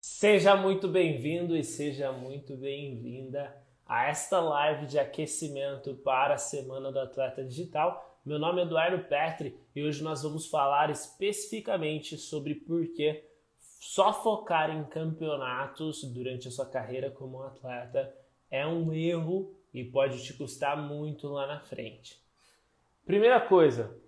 Seja muito bem-vindo e seja muito bem-vinda a esta live de aquecimento para a Semana do Atleta Digital. Meu nome é Eduardo Petri e hoje nós vamos falar especificamente sobre por que só focar em campeonatos durante a sua carreira como atleta é um erro e pode te custar muito lá na frente. Primeira coisa,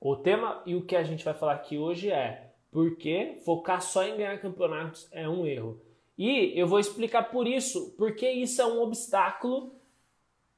o tema e o que a gente vai falar aqui hoje é porque focar só em ganhar campeonatos é um erro. E eu vou explicar por isso, porque isso é um obstáculo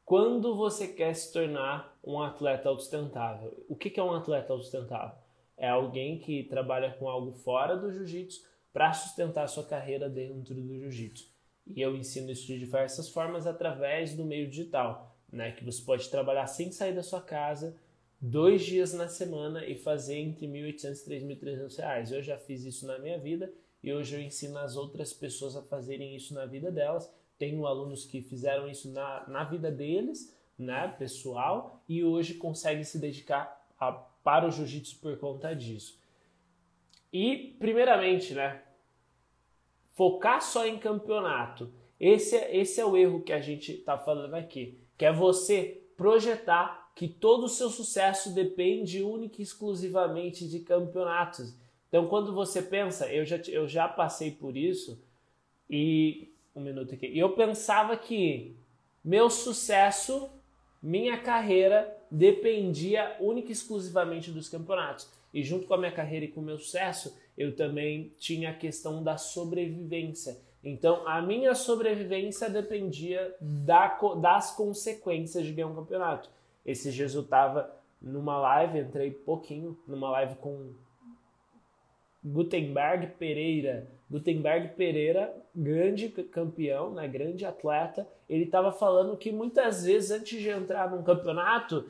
quando você quer se tornar um atleta autossustentável. O que é um atleta autossustentável? É alguém que trabalha com algo fora do jiu-jitsu para sustentar sua carreira dentro do jiu-jitsu. E eu ensino isso de diversas formas através do meio digital, né? Que você pode trabalhar sem sair da sua casa, dois dias na semana e fazer entre 1.800 e 3.300 reais. Eu já fiz isso na minha vida e hoje eu ensino as outras pessoas a fazerem isso na vida delas. Tenho alunos que fizeram isso na, na vida deles, né, pessoal, e hoje conseguem se dedicar a, para o jiu-jitsu por conta disso. E, primeiramente, né, focar só em campeonato. Esse, é, esse é o erro que a gente está falando aqui, que é você projetar que todo o seu sucesso depende única e exclusivamente de campeonatos. Então, quando você pensa, eu já, eu já passei por isso, e um minuto aqui, eu pensava que meu sucesso, minha carreira, dependia única e exclusivamente dos campeonatos. E junto com a minha carreira e com o meu sucesso, eu também tinha a questão da sobrevivência. Então, a minha sobrevivência dependia da, das consequências de ganhar um campeonato. Esses dias eu tava numa live, entrei pouquinho, numa live com Gutenberg Pereira. Gutenberg Pereira, grande campeão, né, grande atleta, ele estava falando que muitas vezes antes de entrar num campeonato,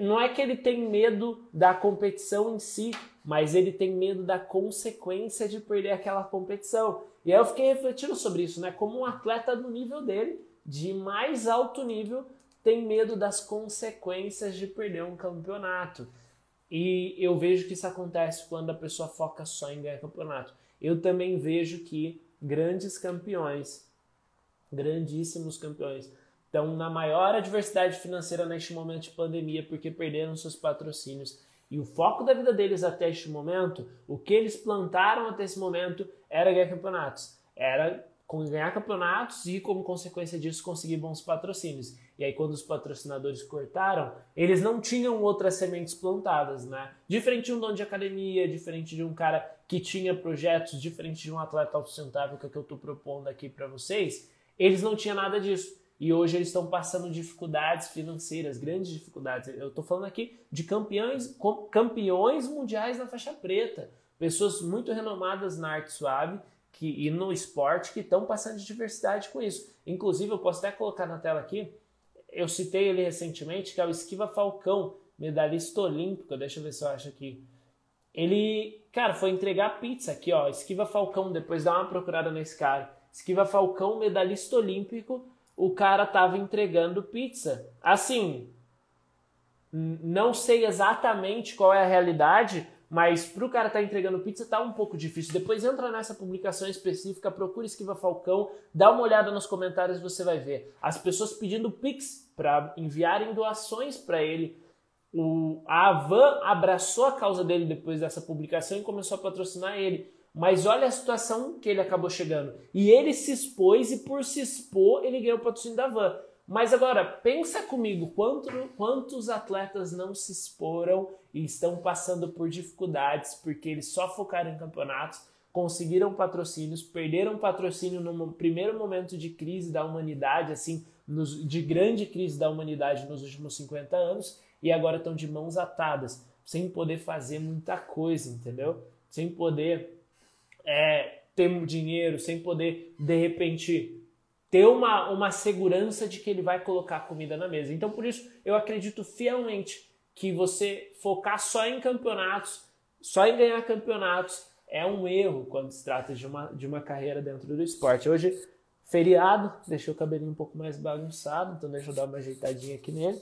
não é que ele tem medo da competição em si, mas ele tem medo da consequência de perder aquela competição. E aí eu fiquei refletindo sobre isso, né? Como um atleta do nível dele, de mais alto nível, tem medo das consequências de perder um campeonato. E eu vejo que isso acontece quando a pessoa foca só em ganhar campeonato. Eu também vejo que grandes campeões, grandíssimos campeões, estão na maior adversidade financeira neste momento de pandemia porque perderam seus patrocínios. E o foco da vida deles até este momento, o que eles plantaram até esse momento, era ganhar campeonatos. Era ganhar campeonatos e, como consequência disso, conseguir bons patrocínios. E aí, quando os patrocinadores cortaram, eles não tinham outras sementes plantadas, né? Diferente de um dono de academia, diferente de um cara que tinha projetos, diferente de um atleta autossustentável, que é o que eu estou propondo aqui para vocês, eles não tinham nada disso. E hoje eles estão passando dificuldades financeiras, grandes dificuldades. Eu estou falando aqui de campeões, campeões mundiais na faixa preta, pessoas muito renomadas na arte suave que, e no esporte que estão passando de diversidade com isso. Inclusive, eu posso até colocar na tela aqui, eu citei ele recentemente, que é o Esquiva Falcão, medalhista olímpico, deixa eu ver se eu acho aqui. Ele, cara, foi entregar pizza aqui, ó, Esquiva Falcão, depois dá uma procurada nesse cara. Esquiva Falcão, medalhista olímpico, o cara tava entregando pizza. Assim, não sei exatamente qual é a realidade, mas para o cara estar tá entregando pizza tá um pouco difícil. Depois entra nessa publicação específica, procura Esquiva Falcão, dá uma olhada nos comentários, você vai ver as pessoas pedindo pix para enviarem doações para ele. O, a Avan abraçou a causa dele depois dessa publicação e começou a patrocinar ele. Mas olha a situação que ele acabou chegando. E ele se expôs e por se expor ele ganhou o patrocínio da Van. Mas agora, pensa comigo, quanto, quantos atletas não se exporam e estão passando por dificuldades porque eles só focaram em campeonatos, conseguiram patrocínios, perderam patrocínio no primeiro momento de crise da humanidade, assim, nos, de grande crise da humanidade nos últimos 50 anos, e agora estão de mãos atadas, sem poder fazer muita coisa, entendeu? Sem poder é, ter dinheiro, sem poder, de repente, ter uma, uma segurança de que ele vai colocar comida na mesa. Então, por isso, eu acredito fielmente que você focar só em campeonatos, só em ganhar campeonatos, é um erro quando se trata de uma, de uma carreira dentro do esporte. Hoje, feriado, deixei o cabelinho um pouco mais bagunçado, então deixa eu dar uma ajeitadinha aqui nele.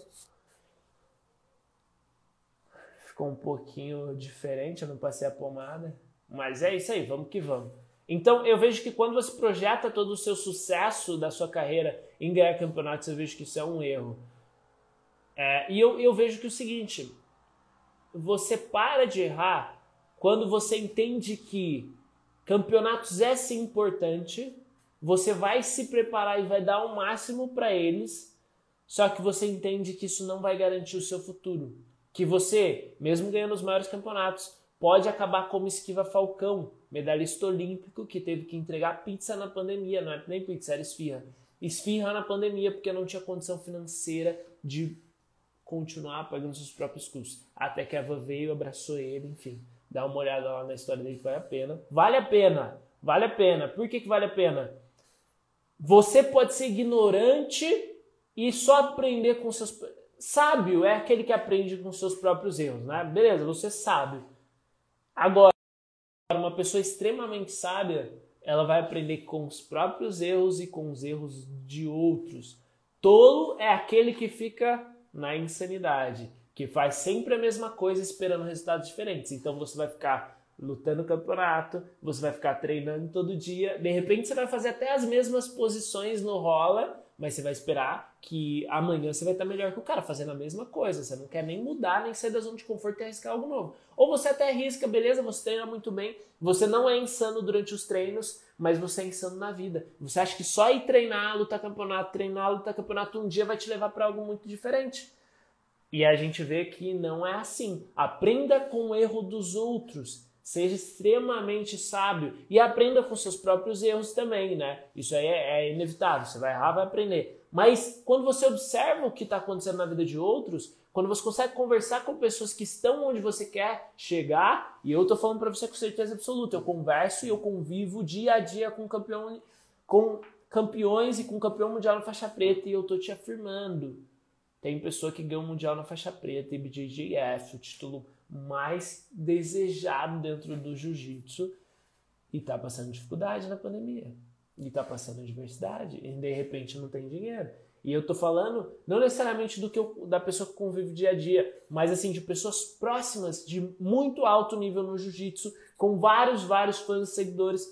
Ficou um pouquinho diferente, eu não passei a pomada. Mas é isso aí, vamos que vamos. Então eu vejo que quando você projeta todo o seu sucesso da sua carreira em ganhar campeonatos, eu vejo que isso é um erro. É, e eu, eu vejo que é o seguinte: você para de errar quando você entende que campeonatos é sim importante, você vai se preparar e vai dar o máximo para eles, só que você entende que isso não vai garantir o seu futuro. Que você, mesmo ganhando os maiores campeonatos, pode acabar como Esquiva Falcão, medalhista olímpico que teve que entregar pizza na pandemia, não é nem pizza, era esfirra. Esfirra na pandemia porque não tinha condição financeira de continuar pagando seus próprios custos. Até que a Eva veio, abraçou ele, enfim. Dá uma olhada lá na história dele que vale a pena. Vale a pena, vale a pena. Por que, que vale a pena? Você pode ser ignorante e só aprender com seus. Sábio é aquele que aprende com seus próprios erros, né? Beleza, você sabe. Agora, uma pessoa extremamente sábia, ela vai aprender com os próprios erros e com os erros de outros. Tolo é aquele que fica na insanidade, que faz sempre a mesma coisa esperando resultados diferentes. Então você vai ficar lutando campeonato, você vai ficar treinando todo dia, de repente você vai fazer até as mesmas posições no rola, mas você vai esperar que amanhã você vai estar melhor que o cara, fazendo a mesma coisa. Você não quer nem mudar, nem sair da zona de conforto e arriscar algo novo. Ou você até arrisca, beleza, você treina muito bem, você não é insano durante os treinos, mas você é insano na vida. Você acha que só ir treinar, lutar campeonato, treinar, lutar campeonato um dia vai te levar para algo muito diferente. E a gente vê que não é assim. Aprenda com o erro dos outros. Seja extremamente sábio e aprenda com seus próprios erros também, né? Isso aí é, é inevitável. Você vai errar, vai aprender. Mas quando você observa o que está acontecendo na vida de outros, quando você consegue conversar com pessoas que estão onde você quer chegar, e eu estou falando para você com certeza absoluta, eu converso e eu convivo dia a dia com campeão, com campeões e com campeão mundial na faixa preta, e eu estou te afirmando. Tem pessoa que ganha o mundial na faixa preta, IBJJF, o título mais desejado dentro do jiu-jitsu e tá passando dificuldade na pandemia. E tá passando adversidade e de repente não tem dinheiro. E eu tô falando não necessariamente do que eu, da pessoa que convive dia a dia, mas assim de pessoas próximas de muito alto nível no jiu-jitsu, com vários, vários fãs e seguidores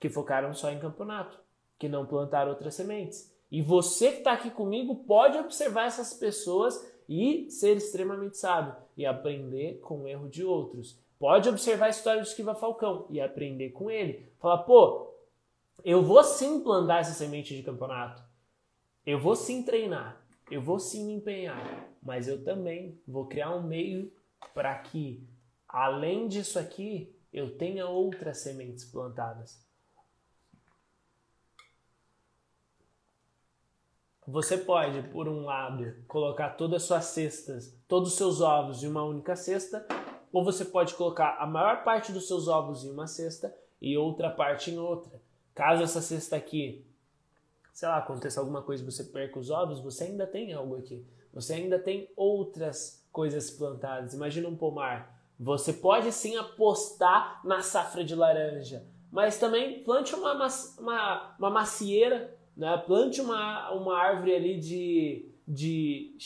que focaram só em campeonato, que não plantaram outras sementes. E você que está aqui comigo pode observar essas pessoas e ser extremamente sábio e aprender com o erro de outros. Pode observar a história do Esquiva Falcão e aprender com ele. Falar, pô, eu vou sim plantar essa semente de campeonato. Eu vou sim treinar. Eu vou sim me empenhar. Mas eu também vou criar um meio para que, além disso aqui, eu tenha outras sementes plantadas. Você pode, por um lado, colocar todas as suas cestas, todos os seus ovos em uma única cesta, ou você pode colocar a maior parte dos seus ovos em uma cesta e outra parte em outra. Caso essa cesta aqui, sei lá, aconteça alguma coisa e você perca os ovos, você ainda tem algo aqui. Você ainda tem outras coisas plantadas. Imagina um pomar. Você pode sim apostar na safra de laranja, mas também plante uma, uma, uma macieira né? Plante uma, uma árvore ali de, de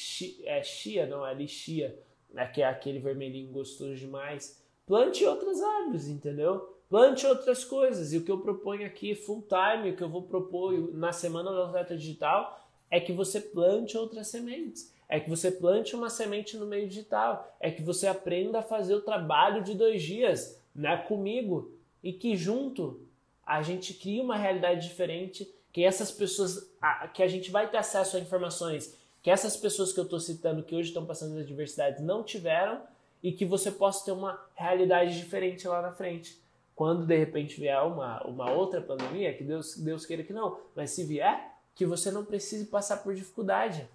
é, chia, não, é ali chia, né? que é aquele vermelhinho gostoso demais. Plante outras árvores, entendeu? Plante outras coisas. E o que eu proponho aqui, full time, o que eu vou propor na semana do atleta digital, é que você plante outras sementes. É que você plante uma semente no meio digital. É que você aprenda a fazer o trabalho de dois dias né, comigo. E que junto a gente cria uma realidade diferente que essas pessoas, que a gente vai ter acesso a informações que essas pessoas que eu estou citando que hoje estão passando as adversidades não tiveram e que você possa ter uma realidade diferente lá na frente. Quando de repente vier uma, uma outra pandemia, que Deus, Deus queira que não, mas se vier, que você não precise passar por dificuldade.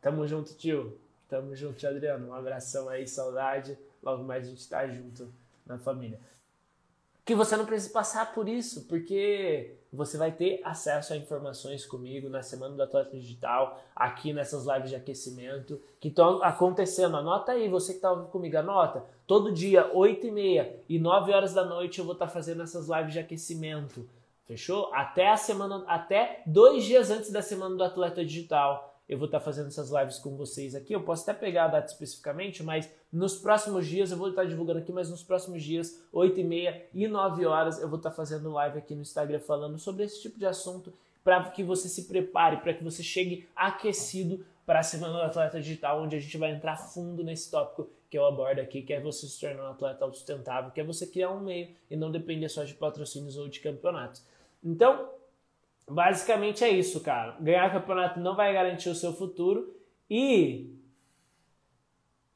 Tamo junto, tio. Tamo junto, Adriano. Um abração aí, saudade. Logo mais a gente tá junto na família. Que você não precise passar por isso, porque você vai ter acesso a informações comigo na Semana do Atleta Digital, aqui nessas lives de aquecimento que estão acontecendo. Anota aí, você que está comigo, anota. Todo dia, 8 e meia e 9 horas da noite eu vou estar tá fazendo essas lives de aquecimento. Fechou? Até a semana, até dois dias antes da Semana do Atleta Digital. Eu vou estar fazendo essas lives com vocês aqui. Eu posso até pegar a data especificamente, mas nos próximos dias, eu vou estar divulgando aqui, mas nos próximos dias, 8 e meia e 9 horas, eu vou estar fazendo live aqui no Instagram falando sobre esse tipo de assunto para que você se prepare, para que você chegue aquecido para a Semana do Atleta Digital, onde a gente vai entrar fundo nesse tópico que eu abordo aqui, que é você se tornar um atleta autossustentável, que é você criar um meio e não depender só de patrocínios ou de campeonatos. Então, basicamente é isso, cara. Ganhar campeonato não vai garantir o seu futuro e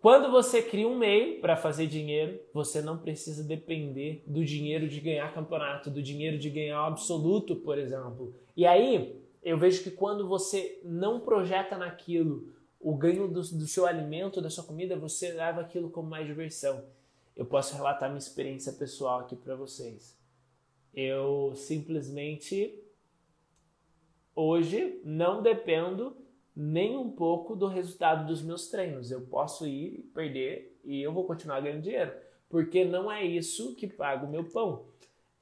quando você cria um meio para fazer dinheiro, você não precisa depender do dinheiro de ganhar campeonato, do dinheiro de ganhar o absoluto, por exemplo. E aí, eu vejo que quando você não projeta naquilo o ganho do, do seu alimento, da sua comida, você leva aquilo como mais diversão. Eu posso relatar minha experiência pessoal aqui para vocês. Eu simplesmente hoje não dependo nem um pouco do resultado dos meus treinos. Eu posso ir perder e eu vou continuar ganhando dinheiro, porque não é isso que paga o meu pão.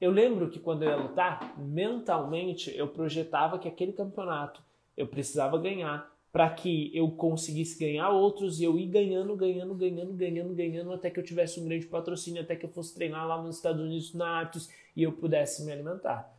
Eu lembro que quando eu ia lutar, mentalmente eu projetava que aquele campeonato eu precisava ganhar para que eu conseguisse ganhar outros e eu ir ganhando, ganhando, ganhando, ganhando, ganhando até que eu tivesse um grande patrocínio, até que eu fosse treinar lá nos Estados Unidos na Atos e eu pudesse me alimentar.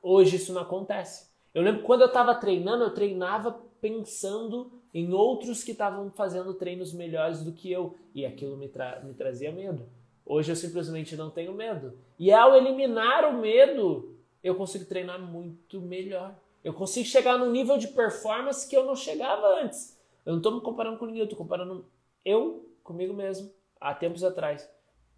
Hoje isso não acontece. Eu lembro quando eu estava treinando, eu treinava pensando em outros que estavam fazendo treinos melhores do que eu e aquilo me, tra me trazia medo. Hoje eu simplesmente não tenho medo. E ao eliminar o medo, eu consigo treinar muito melhor. Eu consigo chegar num nível de performance que eu não chegava antes. Eu não estou me comparando com ninguém, eu estou comparando eu comigo mesmo, há tempos atrás.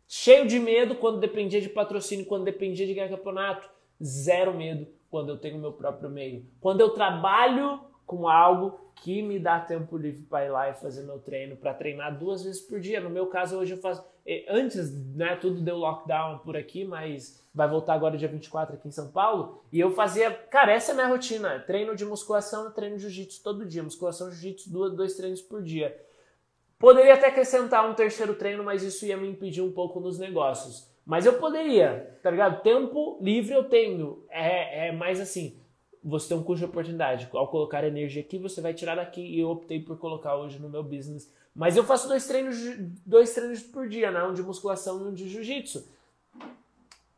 Cheio de medo quando dependia de patrocínio, quando dependia de ganhar campeonato. Zero medo quando eu tenho meu próprio meio. Quando eu trabalho com algo que me dá tempo livre para ir lá e fazer meu treino, para treinar duas vezes por dia. No meu caso, hoje eu faço. Antes, né, tudo deu lockdown por aqui, mas vai voltar agora dia 24 aqui em São Paulo. E eu fazia, cara, essa é a minha rotina: treino de musculação, treino de jiu-jitsu todo dia. Musculação, jiu-jitsu, dois, dois treinos por dia. Poderia até acrescentar um terceiro treino, mas isso ia me impedir um pouco nos negócios. Mas eu poderia, tá ligado? Tempo livre eu tenho. É, é mais assim, você tem um custo de oportunidade. Ao colocar energia aqui, você vai tirar daqui. E eu optei por colocar hoje no meu business. Mas eu faço dois treinos, dois treinos por dia, né? Um de musculação e um de jiu-jitsu.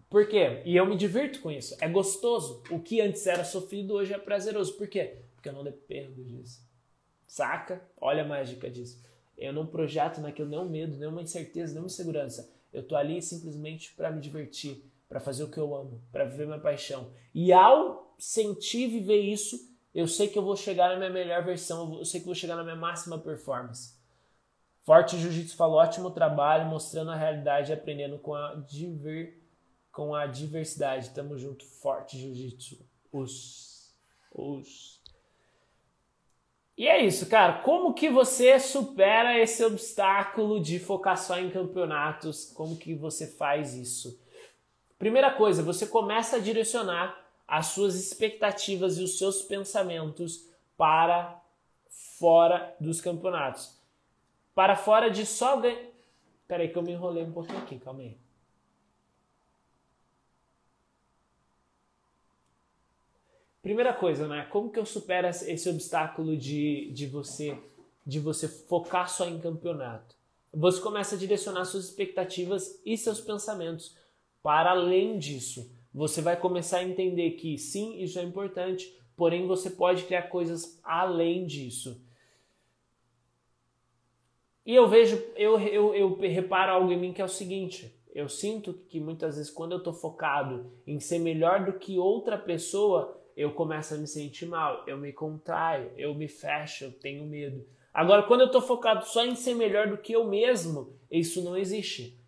Por quê? E eu me divirto com isso. É gostoso. O que antes era sofrido, hoje é prazeroso. Por quê? Porque eu não dependo disso. Saca? Olha a mágica disso. Eu não projeto naquilo nenhum medo, nenhuma incerteza, nenhuma insegurança. Eu tô ali simplesmente para me divertir, para fazer o que eu amo, para viver minha paixão. E ao sentir viver isso, eu sei que eu vou chegar na minha melhor versão, eu sei que eu vou chegar na minha máxima performance. Forte Jiu-Jitsu falou ótimo trabalho, mostrando a realidade e aprendendo com a diver com a diversidade. Tamo junto, forte jiu-jitsu. Os. Os. E é isso, cara. Como que você supera esse obstáculo de focar só em campeonatos? Como que você faz isso? Primeira coisa, você começa a direcionar as suas expectativas e os seus pensamentos para fora dos campeonatos. Para fora de só ganhar. Peraí que eu me enrolei um pouquinho aqui, calma aí. Primeira coisa, né? Como que eu supero esse obstáculo de, de você de você focar só em campeonato? Você começa a direcionar suas expectativas e seus pensamentos para além disso. Você vai começar a entender que sim, isso é importante, porém você pode criar coisas além disso. E eu vejo, eu, eu, eu reparo algo em mim que é o seguinte: eu sinto que muitas vezes quando eu estou focado em ser melhor do que outra pessoa, eu começo a me sentir mal, eu me contraio, eu me fecho, eu tenho medo. Agora, quando eu estou focado só em ser melhor do que eu mesmo, isso não existe.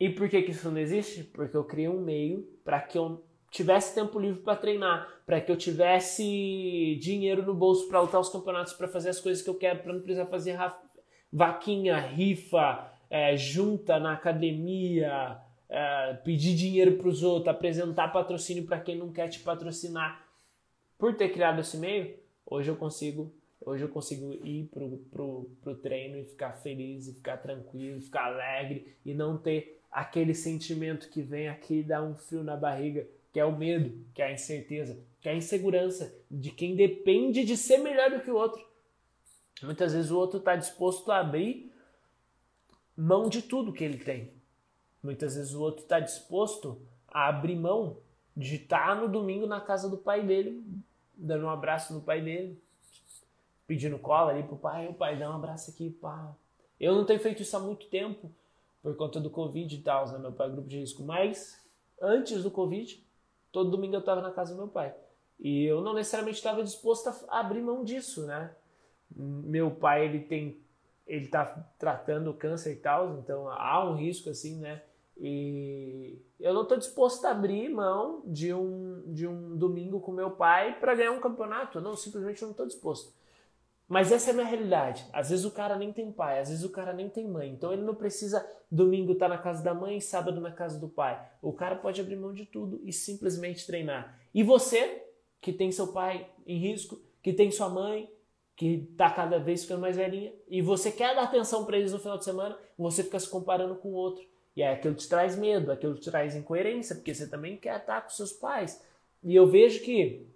E por que, que isso não existe? Porque eu criei um meio para que eu tivesse tempo livre para treinar, para que eu tivesse dinheiro no bolso para lutar os campeonatos, para fazer as coisas que eu quero, para não precisar fazer vaquinha, rifa, é, junta na academia, é, pedir dinheiro para os outros, apresentar patrocínio para quem não quer te patrocinar. Por ter criado esse meio, hoje eu consigo, hoje eu consigo ir pro, pro, pro treino e ficar feliz, e ficar tranquilo, ficar alegre e não ter aquele sentimento que vem aqui e dá um frio na barriga, que é o medo, que é a incerteza, que é a insegurança de quem depende de ser melhor do que o outro. Muitas vezes o outro está disposto a abrir mão de tudo que ele tem. Muitas vezes o outro está disposto a abrir mão de estar no domingo na casa do pai dele, dando um abraço no pai dele, pedindo cola ali pro pai, o pai dá um abraço aqui, pá. Eu não tenho feito isso há muito tempo, por conta do Covid e tal, né? Meu pai é grupo de risco. Mas antes do Covid, todo domingo eu estava na casa do meu pai. E eu não necessariamente estava disposto a abrir mão disso, né? Meu pai, ele tem ele tá tratando câncer e tal, então há um risco assim, né? E eu não estou disposto a abrir mão de um, de um domingo com meu pai para ganhar um campeonato. Não, simplesmente não estou disposto. Mas essa é a minha realidade. Às vezes o cara nem tem pai, às vezes o cara nem tem mãe. Então ele não precisa domingo estar tá na casa da mãe, sábado na casa do pai. O cara pode abrir mão de tudo e simplesmente treinar. E você, que tem seu pai em risco, que tem sua mãe, que está cada vez ficando mais velhinha, e você quer dar atenção para eles no final de semana, você fica se comparando com o outro. E aí aquilo te traz medo, aquilo te traz incoerência, porque você também quer estar com seus pais. E eu vejo que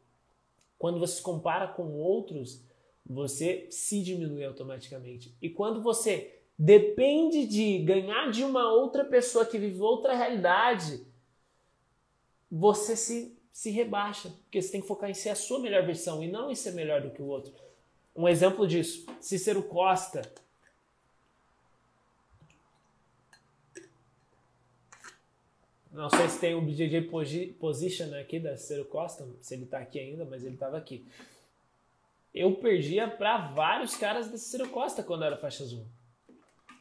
quando você se compara com outros, você se diminui automaticamente. E quando você depende de ganhar de uma outra pessoa que vive outra realidade, você se, se rebaixa, porque você tem que focar em ser a sua melhor versão e não em ser melhor do que o outro. Um exemplo disso, Cícero Costa. Não sei se tem o BJJ Position aqui da Cícero Costa, se ele está aqui ainda, mas ele estava aqui eu perdia para vários caras da Cícero Costa quando era faixa azul.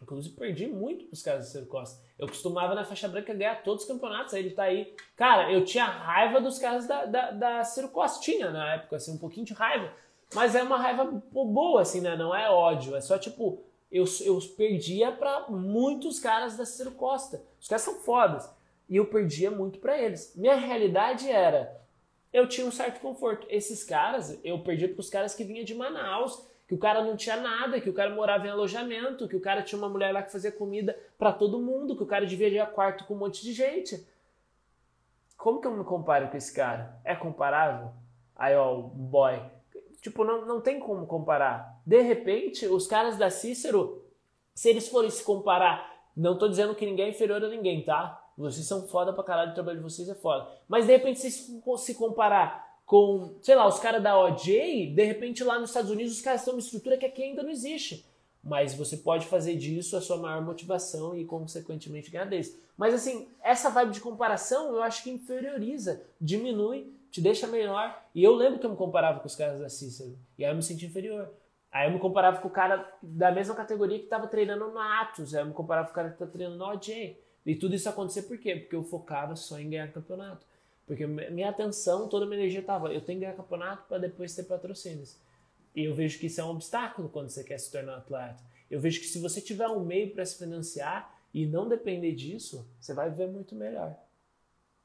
Inclusive, perdi muito pros caras da Cícero Costa. Eu costumava na faixa branca ganhar todos os campeonatos, aí ele tá aí. Cara, eu tinha raiva dos caras da, da, da Cícero Costa. Tinha na época, assim, um pouquinho de raiva. Mas é uma raiva boa, assim, né? Não é ódio. É só tipo, eu, eu perdia para muitos caras da Cícero Costa. Os caras são fodas. E eu perdia muito para eles. Minha realidade era eu tinha um certo conforto. Esses caras, eu perdi para os caras que vinha de Manaus, que o cara não tinha nada, que o cara morava em alojamento, que o cara tinha uma mulher lá que fazia comida para todo mundo, que o cara dividia quarto com um monte de gente. Como que eu me comparo com esse cara? É comparável? Aí, ó, boy. Tipo, não, não tem como comparar. De repente, os caras da Cícero, se eles forem se comparar, não tô dizendo que ninguém é inferior a ninguém, tá? Vocês são foda pra caralho, o trabalho de vocês é foda. Mas de repente, se se comparar com, sei lá, os caras da OJ, de repente lá nos Estados Unidos os caras têm uma estrutura que aqui ainda não existe. Mas você pode fazer disso a sua maior motivação e, consequentemente, ganhar deles. Mas assim, essa vibe de comparação eu acho que inferioriza, diminui, te deixa menor. E eu lembro que eu me comparava com os caras da Cícero. E aí eu me senti inferior. Aí eu me comparava com o cara da mesma categoria que estava treinando no Atos. Aí eu me comparava com o cara que está treinando no OJ. E tudo isso acontecia por quê? Porque eu focava só em ganhar campeonato. Porque minha atenção, toda a minha energia estava, eu tenho que ganhar campeonato para depois ter patrocínios. E eu vejo que isso é um obstáculo quando você quer se tornar atleta. Eu vejo que se você tiver um meio para se financiar e não depender disso, você vai viver muito melhor.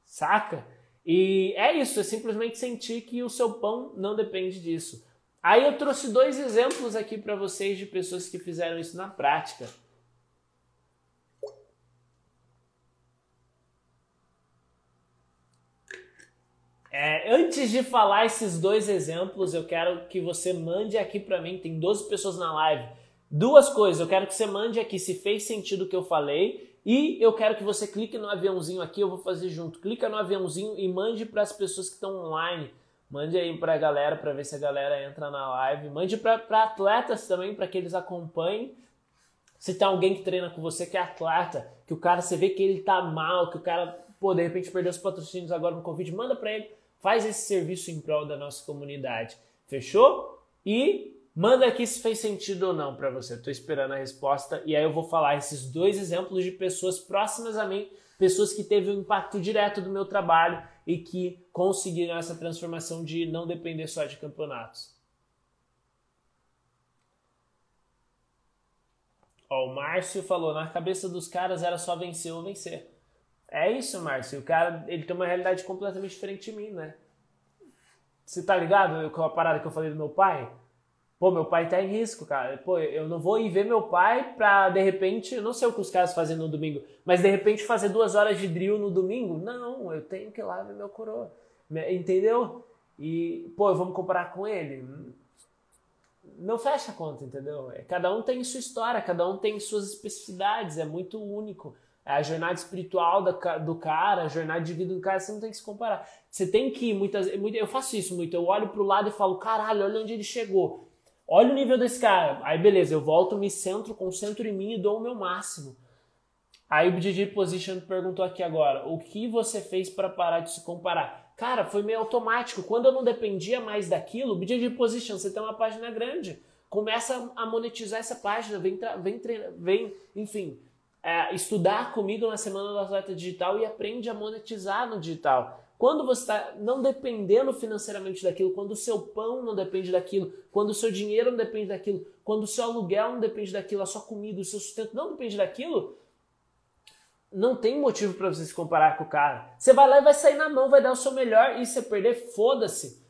Saca? E é isso, é simplesmente sentir que o seu pão não depende disso. Aí eu trouxe dois exemplos aqui para vocês de pessoas que fizeram isso na prática. É, antes de falar esses dois exemplos, eu quero que você mande aqui para mim, tem 12 pessoas na live. Duas coisas, eu quero que você mande aqui se fez sentido o que eu falei e eu quero que você clique no aviãozinho aqui, eu vou fazer junto. Clica no aviãozinho e mande para as pessoas que estão online. Mande aí para a galera para ver se a galera entra na live. Mande para atletas também para que eles acompanhem. Se tem alguém que treina com você que é atleta, que o cara você vê que ele tá mal, que o cara, pô, de repente perdeu os patrocínios agora no Covid, manda para ele faz esse serviço em prol da nossa comunidade. Fechou? E manda aqui se fez sentido ou não para você. Estou esperando a resposta e aí eu vou falar esses dois exemplos de pessoas próximas a mim, pessoas que teve um impacto direto do meu trabalho e que conseguiram essa transformação de não depender só de campeonatos. Ó, o Márcio falou, na cabeça dos caras era só vencer ou vencer. É isso, Márcio. O cara, ele tem uma realidade completamente diferente de mim, né? Você tá ligado com a parada que eu falei do meu pai? Pô, meu pai tá em risco, cara. Pô, eu não vou ir ver meu pai pra, de repente, não sei o que os caras fazem no domingo, mas de repente fazer duas horas de drill no domingo? Não, eu tenho que ir lá ver meu coroa. Entendeu? E, pô, vamos comparar com ele? Não fecha a conta, entendeu? É, cada um tem sua história, cada um tem suas especificidades, é muito único. É a jornada espiritual do cara, a jornada de vida do cara, você não tem que se comparar. Você tem que muitas eu faço isso muito, eu olho pro lado e falo, caralho, olha onde ele chegou. Olha o nível desse cara. Aí beleza, eu volto, me centro, concentro em mim e dou o meu máximo. Aí o BJJ Position perguntou aqui agora, o que você fez para parar de se comparar? Cara, foi meio automático. Quando eu não dependia mais daquilo, BJJ Position, você tem uma página grande. Começa a monetizar essa página, vem, vem, vem enfim, é, estudar comigo na Semana do Atleta Digital e aprende a monetizar no digital. Quando você está não dependendo financeiramente daquilo, quando o seu pão não depende daquilo, quando o seu dinheiro não depende daquilo, quando o seu aluguel não depende daquilo, a sua comida, o seu sustento não depende daquilo, não tem motivo para você se comparar com o cara. Você vai lá e vai sair na mão, vai dar o seu melhor e se perder, foda-se.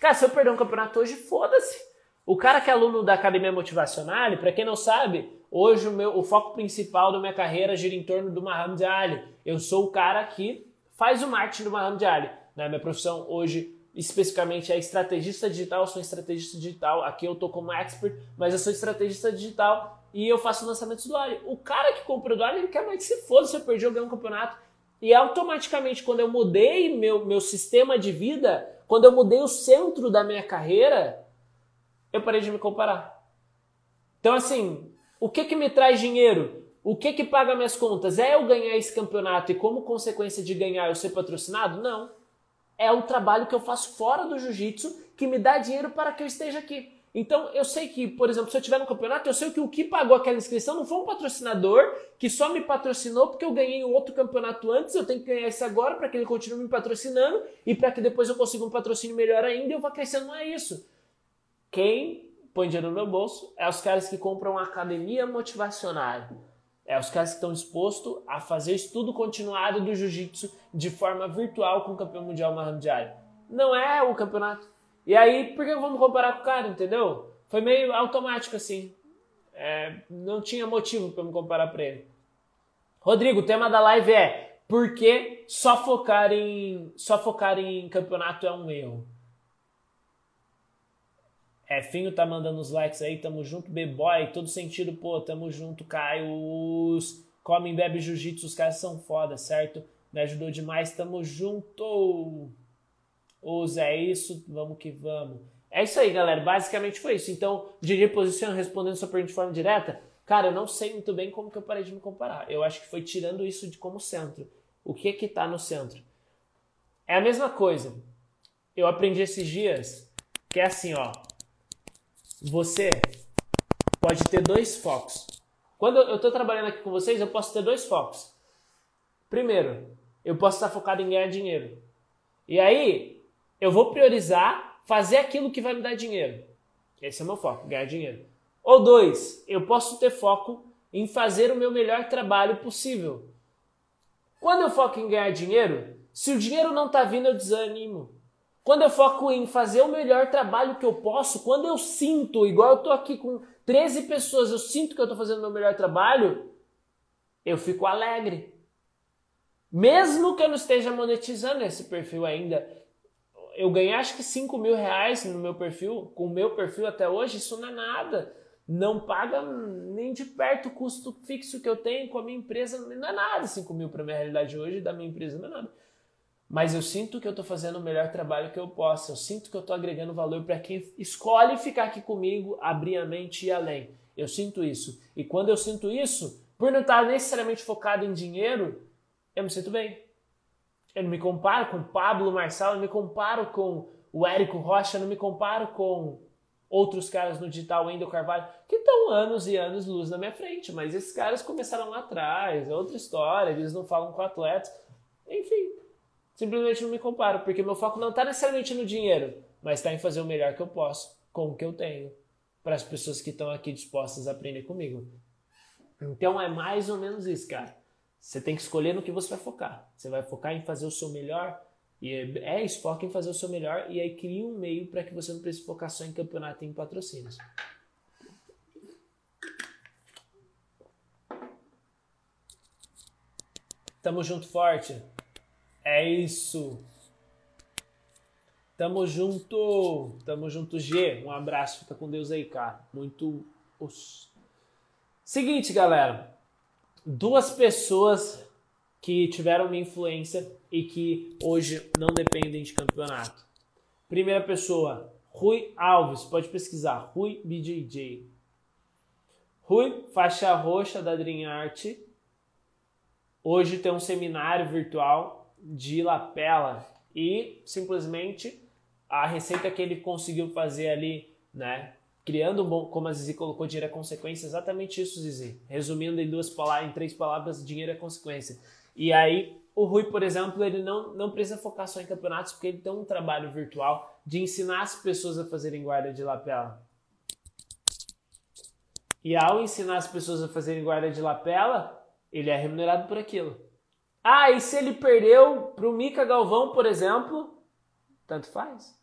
Cara, se eu perder um campeonato hoje, foda-se. O cara que é aluno da Academia Motivacional, para quem não sabe, hoje o, meu, o foco principal da minha carreira gira em torno do Muhammad Ali. Eu sou o cara que faz o marketing do Muhammad Ali. Né? Minha profissão hoje especificamente é estrategista digital, eu sou estrategista digital, aqui eu tô como expert, mas eu sou estrategista digital e eu faço lançamentos do Ali. O cara que compra do Ali, ele quer mais que se foda se eu perdi ou ganhei um campeonato. E automaticamente, quando eu mudei meu, meu sistema de vida, quando eu mudei o centro da minha carreira, eu parei de me comparar. Então, assim, o que que me traz dinheiro? O que que paga minhas contas? É eu ganhar esse campeonato e como consequência de ganhar eu ser patrocinado? Não. É o trabalho que eu faço fora do jiu-jitsu que me dá dinheiro para que eu esteja aqui. Então eu sei que, por exemplo, se eu tiver no campeonato, eu sei que o que pagou aquela inscrição não foi um patrocinador que só me patrocinou porque eu ganhei um outro campeonato antes, eu tenho que ganhar esse agora para que ele continue me patrocinando e para que depois eu consiga um patrocínio melhor ainda e eu vá crescendo. Não é isso. Quem põe dinheiro no meu bolso é os caras que compram academia motivacional. É os caras que estão dispostos a fazer estudo continuado do jiu-jitsu de forma virtual com o campeão mundial Muhammad Ali. Não é o campeonato. E aí, por que vamos comparar com o cara, entendeu? Foi meio automático assim. É, não tinha motivo para me comparar para ele. Rodrigo, o tema da live é por que só focar em só focar em campeonato é um erro? É, Finho tá mandando os likes aí, tamo junto, B-Boy, todo sentido, pô, tamo junto, Caio. Os Comem Bebe Jiu-Jitsu, os caras são foda, certo? Me ajudou demais, tamo junto. Zé, é isso, vamos que vamos. É isso aí, galera, basicamente foi isso. Então, DJ Posição, respondendo sua pergunta de forma direta, cara, eu não sei muito bem como que eu parei de me comparar. Eu acho que foi tirando isso de como centro. O que que tá no centro? É a mesma coisa. Eu aprendi esses dias que é assim, ó. Você pode ter dois focos. Quando eu estou trabalhando aqui com vocês, eu posso ter dois focos. Primeiro, eu posso estar focado em ganhar dinheiro. E aí, eu vou priorizar fazer aquilo que vai me dar dinheiro. Esse é o meu foco, ganhar dinheiro. Ou dois, eu posso ter foco em fazer o meu melhor trabalho possível. Quando eu foco em ganhar dinheiro, se o dinheiro não está vindo, eu desanimo. Quando eu foco em fazer o melhor trabalho que eu posso, quando eu sinto, igual eu tô aqui com 13 pessoas, eu sinto que eu tô fazendo o meu melhor trabalho, eu fico alegre. Mesmo que eu não esteja monetizando esse perfil ainda, eu ganhei acho que 5 mil reais no meu perfil, com o meu perfil até hoje, isso não é nada. Não paga nem de perto o custo fixo que eu tenho com a minha empresa, não é nada 5 mil para minha realidade hoje da minha empresa, não é nada mas eu sinto que eu estou fazendo o melhor trabalho que eu posso. Eu sinto que eu estou agregando valor para quem escolhe ficar aqui comigo, abrir a mente e ir além. Eu sinto isso. E quando eu sinto isso, por não estar necessariamente focado em dinheiro, eu me sinto bem. Eu não me comparo com Pablo Marçal, eu não me comparo com o Érico Rocha, eu não me comparo com outros caras no digital, Wendel Carvalho, que estão anos e anos luz na minha frente, mas esses caras começaram lá atrás, é outra história, eles não falam com atletas. Enfim, simplesmente não me comparo, porque meu foco não está necessariamente no dinheiro, mas está em fazer o melhor que eu posso com o que eu tenho para as pessoas que estão aqui dispostas a aprender comigo. Então é mais ou menos isso, cara. Você tem que escolher no que você vai focar. Você vai focar em fazer o seu melhor E é, é isso, foca em fazer o seu melhor e aí cria um meio para que você não precise focar só em campeonato e em patrocínios. Tamo junto forte. É isso. Tamo junto. Tamo junto, G. Um abraço. Fica com Deus aí, cara. Muito os. Seguinte, galera. Duas pessoas que tiveram uma influência e que hoje não dependem de campeonato. Primeira pessoa, Rui Alves. Pode pesquisar. Rui BJJ. Rui, faixa roxa da Dream Art Hoje tem um seminário virtual de lapela e simplesmente a receita que ele conseguiu fazer ali, né? Criando um bom, como a Zizi colocou, dinheiro é consequência, exatamente isso, Zizi. Resumindo em duas palavras, em três palavras, dinheiro é consequência. E aí, o Rui, por exemplo, ele não, não precisa focar só em campeonatos, porque ele tem um trabalho virtual de ensinar as pessoas a fazerem guarda de lapela. E ao ensinar as pessoas a fazerem guarda de lapela, ele é remunerado por aquilo. Ah, e se ele perdeu para o Mika Galvão, por exemplo, tanto faz.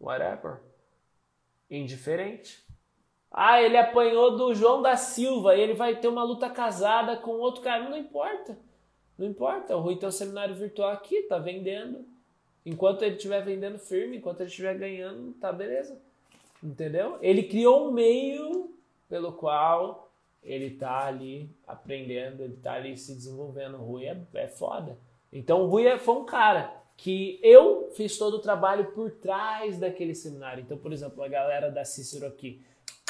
Whatever. Indiferente. Ah, ele apanhou do João da Silva e ele vai ter uma luta casada com outro cara. Não importa. Não importa. O Rui tem um seminário virtual aqui, tá vendendo. Enquanto ele estiver vendendo firme, enquanto ele estiver ganhando, tá beleza. Entendeu? Ele criou um meio pelo qual ele tá ali aprendendo, ele tá ali se desenvolvendo. O Rui é, é foda. Então o Rui é, foi um cara que eu fiz todo o trabalho por trás daquele seminário. Então, por exemplo, a galera da Cícero aqui,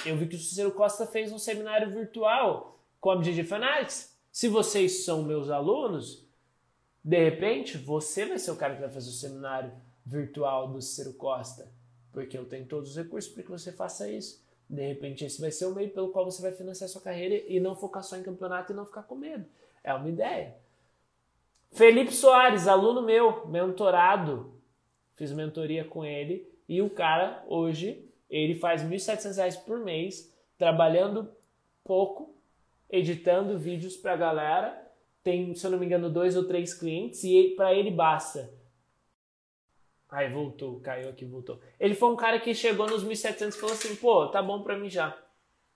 eu vi que o Cícero Costa fez um seminário virtual com a BGG Fanatics. Se vocês são meus alunos, de repente você vai ser o cara que vai fazer o seminário virtual do Cícero Costa, porque eu tenho todos os recursos para que você faça isso. De repente, esse vai ser o meio pelo qual você vai financiar sua carreira e não focar só em campeonato e não ficar com medo. É uma ideia. Felipe Soares, aluno meu, mentorado. Fiz mentoria com ele e o cara, hoje, ele faz R$ 1.700 por mês, trabalhando pouco, editando vídeos para a galera. Tem, se eu não me engano, dois ou três clientes e para ele basta Aí voltou, caiu aqui, voltou. Ele foi um cara que chegou nos 1700 e falou assim: pô, tá bom pra mim já.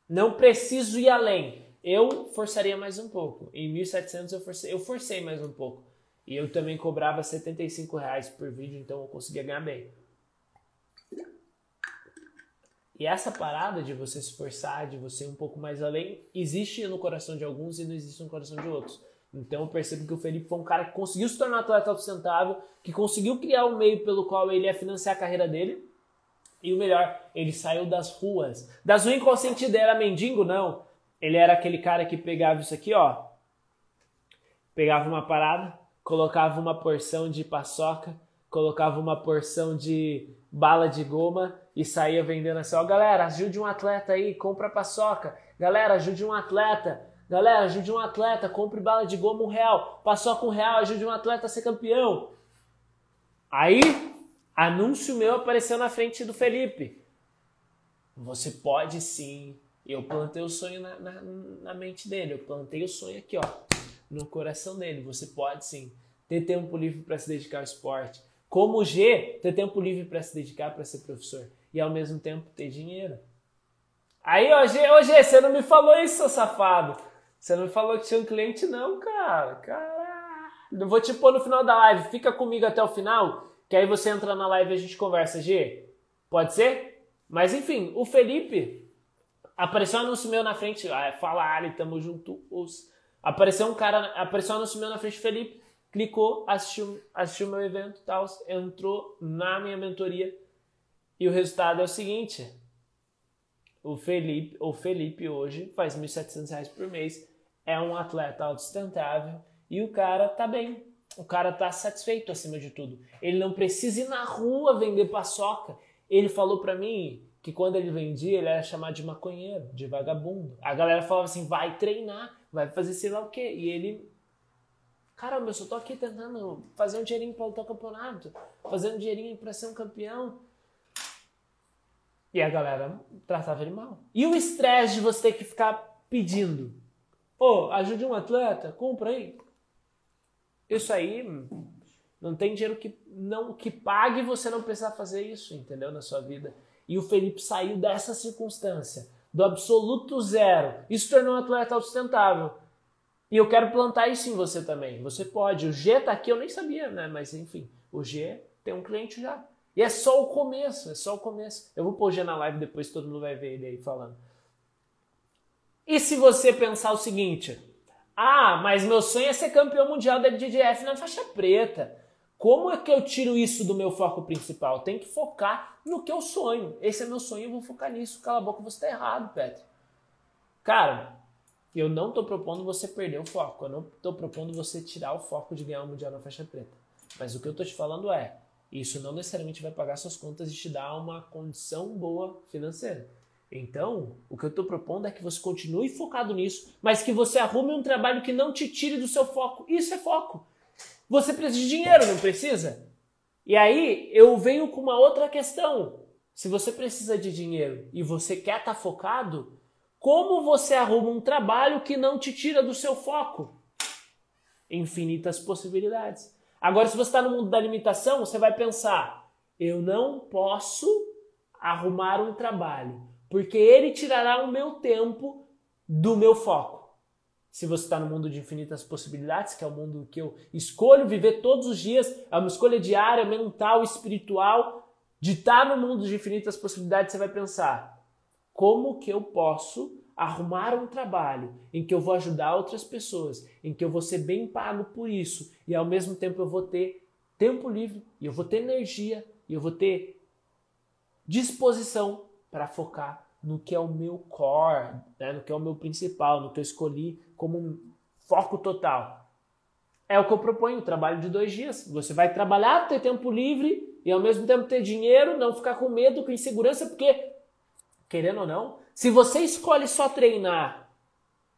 Não preciso ir além. Eu forçaria mais um pouco. Em 1700 eu forcei, eu forcei mais um pouco. E eu também cobrava 75 reais por vídeo, então eu conseguia ganhar bem. E essa parada de você se esforçar, de você ir um pouco mais além, existe no coração de alguns e não existe no coração de outros. Então eu percebo que o Felipe foi um cara que conseguiu se tornar atleta sustentável, que conseguiu criar um meio pelo qual ele ia financiar a carreira dele. E o melhor, ele saiu das ruas. Das ruas em qual sentido? Era mendigo? Não. Ele era aquele cara que pegava isso aqui, ó. Pegava uma parada, colocava uma porção de paçoca, colocava uma porção de bala de goma e saía vendendo assim, ó, galera, ajude um atleta aí, compra paçoca. Galera, ajude um atleta, Galera, ajude um atleta, compre bala de goma um real. Passou com um real, ajude um atleta a ser campeão. Aí, anúncio meu apareceu na frente do Felipe. Você pode sim. Eu plantei o sonho na, na, na mente dele. Eu plantei o sonho aqui, ó, no coração dele. Você pode sim ter tempo livre para se dedicar ao esporte. Como o G, ter tempo livre para se dedicar para ser professor e ao mesmo tempo ter dinheiro. Aí, ó, G, ô G, você não me falou isso, seu safado. Você não falou que tinha um cliente, não, cara. Caralho. Eu vou te pôr no final da live. Fica comigo até o final, que aí você entra na live e a gente conversa, G. Pode ser? Mas enfim, o Felipe apareceu um anúncio meu na frente. Ah, fala Ali, tamo junto. Apareceu um cara, apareceu um anúncio meu na frente Felipe, clicou, assistiu, assistiu meu evento tal, entrou na minha mentoria. E o resultado é o seguinte: o Felipe, o Felipe hoje faz R$ 1.700 por mês é um atleta autossustentável e o cara tá bem. O cara tá satisfeito acima de tudo. Ele não precisa ir na rua vender paçoca. Ele falou para mim que quando ele vendia, ele era chamado de maconheiro, de vagabundo. A galera falava assim: vai treinar, vai fazer sei lá o quê. E ele, caramba, eu só tô aqui tentando fazer um dinheirinho para lutar o campeonato, fazendo um dinheirinho para ser um campeão. E a galera tratava ele mal. E o estresse de você ter que ficar pedindo Ô, oh, ajude um atleta, compra aí. Isso aí Não tem dinheiro que não que pague você não precisar fazer isso, entendeu? Na sua vida. E o Felipe saiu dessa circunstância, do absoluto zero. Isso tornou um atleta autossustentável. E eu quero plantar isso em você também. Você pode. O G tá aqui, eu nem sabia, né? Mas enfim, o G tem um cliente já. E é só o começo, é só o começo. Eu vou pôr o G na live depois, todo mundo vai ver ele aí falando. E se você pensar o seguinte: ah, mas meu sonho é ser campeão mundial da BJJF na faixa preta. Como é que eu tiro isso do meu foco principal? Tem que focar no que eu sonho. Esse é meu sonho, eu vou focar nisso. Cala a boca, você tá errado, Petri. Cara, eu não tô propondo você perder o foco. Eu não tô propondo você tirar o foco de ganhar o Mundial na faixa preta. Mas o que eu tô te falando é, isso não necessariamente vai pagar suas contas e te dar uma condição boa financeira. Então, o que eu estou propondo é que você continue focado nisso, mas que você arrume um trabalho que não te tire do seu foco. Isso é foco. Você precisa de dinheiro, não precisa? E aí eu venho com uma outra questão. Se você precisa de dinheiro e você quer estar tá focado, como você arruma um trabalho que não te tira do seu foco? Infinitas possibilidades. Agora, se você está no mundo da limitação, você vai pensar: eu não posso arrumar um trabalho, porque ele tirará o meu tempo do meu foco. Se você está no mundo de infinitas possibilidades, que é o mundo que eu escolho viver todos os dias, é uma escolha diária, mental, espiritual, de estar no mundo de infinitas possibilidades, você vai pensar: como que eu posso arrumar um trabalho em que eu vou ajudar outras pessoas, em que eu vou ser bem pago por isso e ao mesmo tempo eu vou ter tempo livre e eu vou ter energia e eu vou ter disposição para focar no que é o meu core, né? no que é o meu principal, no que eu escolhi como um foco total. É o que eu proponho, o trabalho de dois dias. Você vai trabalhar, ter tempo livre e ao mesmo tempo ter dinheiro, não ficar com medo, com insegurança, porque, querendo ou não, se você escolhe só treinar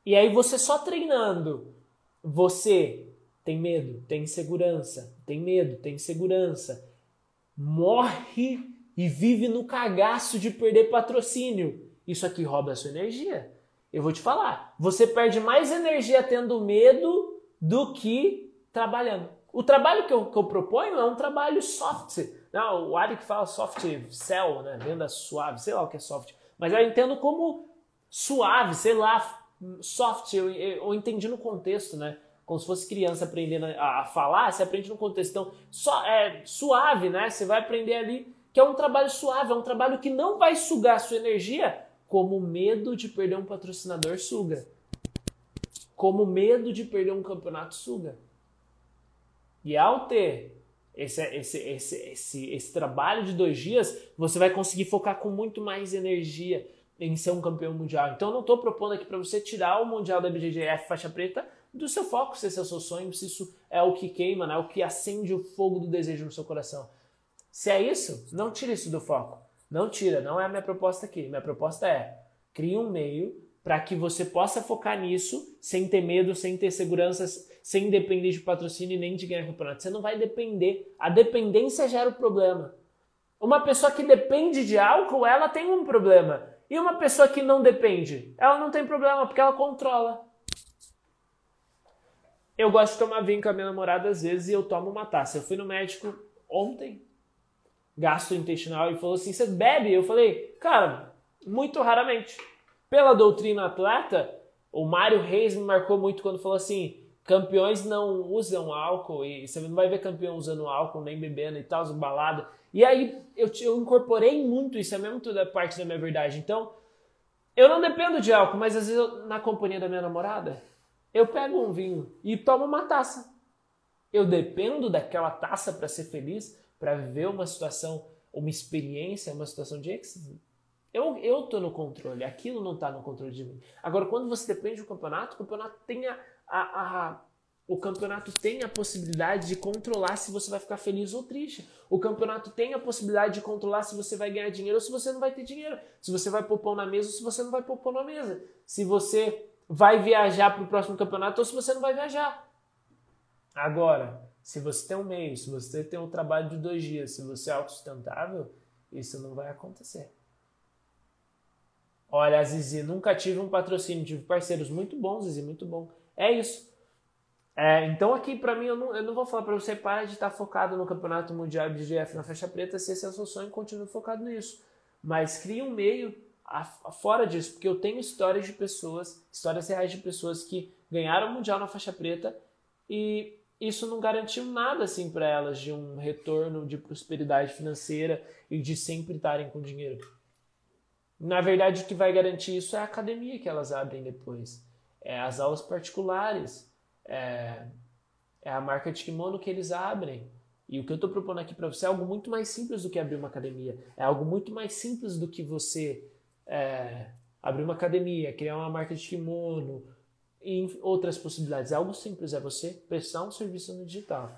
e aí você só treinando, você tem medo, tem insegurança, tem medo, tem insegurança, morre e vive no cagaço de perder patrocínio. Isso aqui rouba a sua energia. Eu vou te falar, você perde mais energia tendo medo do que trabalhando. O trabalho que eu, que eu proponho é um trabalho soft. Não, o Ari que fala soft sell, né? venda suave, sei lá o que é soft. Mas eu entendo como suave, sei lá, soft, eu, eu entendi no contexto, né? Como se fosse criança aprendendo a, falar, você aprende no contexto. Então, só, é suave, né? Você vai aprender ali que é um trabalho suave, é um trabalho que não vai sugar a sua energia, como o medo de perder um patrocinador suga. Como o medo de perder um campeonato suga. E ao ter esse, esse, esse, esse, esse trabalho de dois dias, você vai conseguir focar com muito mais energia em ser um campeão mundial. Então, não estou propondo aqui para você tirar o Mundial da BJJF faixa preta do seu foco, se esse é o seu sonho, se isso é o que queima, né? o que acende o fogo do desejo no seu coração. Se é isso, não tire isso do foco. Não tira, não é a minha proposta aqui. Minha proposta é crie um meio para que você possa focar nisso sem ter medo, sem ter segurança, sem depender de patrocínio nem de ganhar campeonato. Você não vai depender. A dependência gera o problema. Uma pessoa que depende de álcool, ela tem um problema. E uma pessoa que não depende, ela não tem problema porque ela controla. Eu gosto de tomar vinho com a minha namorada às vezes e eu tomo uma taça. Eu fui no médico ontem, gastrointestinal, e falou assim: Você bebe? Eu falei, cara, muito raramente. Pela doutrina atleta, o Mário Reis me marcou muito quando falou assim: campeões não usam álcool e você não vai ver campeão usando álcool, nem bebendo e tal, balada. E aí eu, eu incorporei muito isso, é mesmo toda parte da minha verdade. Então, eu não dependo de álcool, mas às vezes eu, na companhia da minha namorada, eu pego um vinho e tomo uma taça. Eu dependo daquela taça para ser feliz, para viver uma situação, uma experiência, uma situação de êxtase. Eu, eu tô no controle, aquilo não está no controle de mim. Agora, quando você depende do campeonato, o campeonato tem a, a, a, o campeonato tem a possibilidade de controlar se você vai ficar feliz ou triste. O campeonato tem a possibilidade de controlar se você vai ganhar dinheiro ou se você não vai ter dinheiro. Se você vai pôr pão na mesa ou se você não vai pôr pão na mesa. Se você vai viajar para o próximo campeonato ou se você não vai viajar. Agora, se você tem um meio, se você tem um trabalho de dois dias, se você é autossustentável, isso não vai acontecer. Olha, Zizi, nunca tive um patrocínio, tive parceiros muito bons, Zizi, muito bom. É isso. É, então aqui para mim eu não, eu não vou falar para você para de estar focado no campeonato mundial de GF na faixa preta se esse é o seu sonho continue focado nisso mas crie um meio a, a, fora disso porque eu tenho histórias de pessoas histórias reais de pessoas que ganharam o mundial na faixa preta e isso não garantiu nada assim para elas de um retorno de prosperidade financeira e de sempre estarem com dinheiro na verdade o que vai garantir isso é a academia que elas abrem depois é as aulas particulares é, é a marca de kimono que eles abrem. E o que eu estou propondo aqui para você é algo muito mais simples do que abrir uma academia. É algo muito mais simples do que você é, abrir uma academia, criar uma marca de kimono e outras possibilidades. É algo simples, é você prestar um serviço no digital.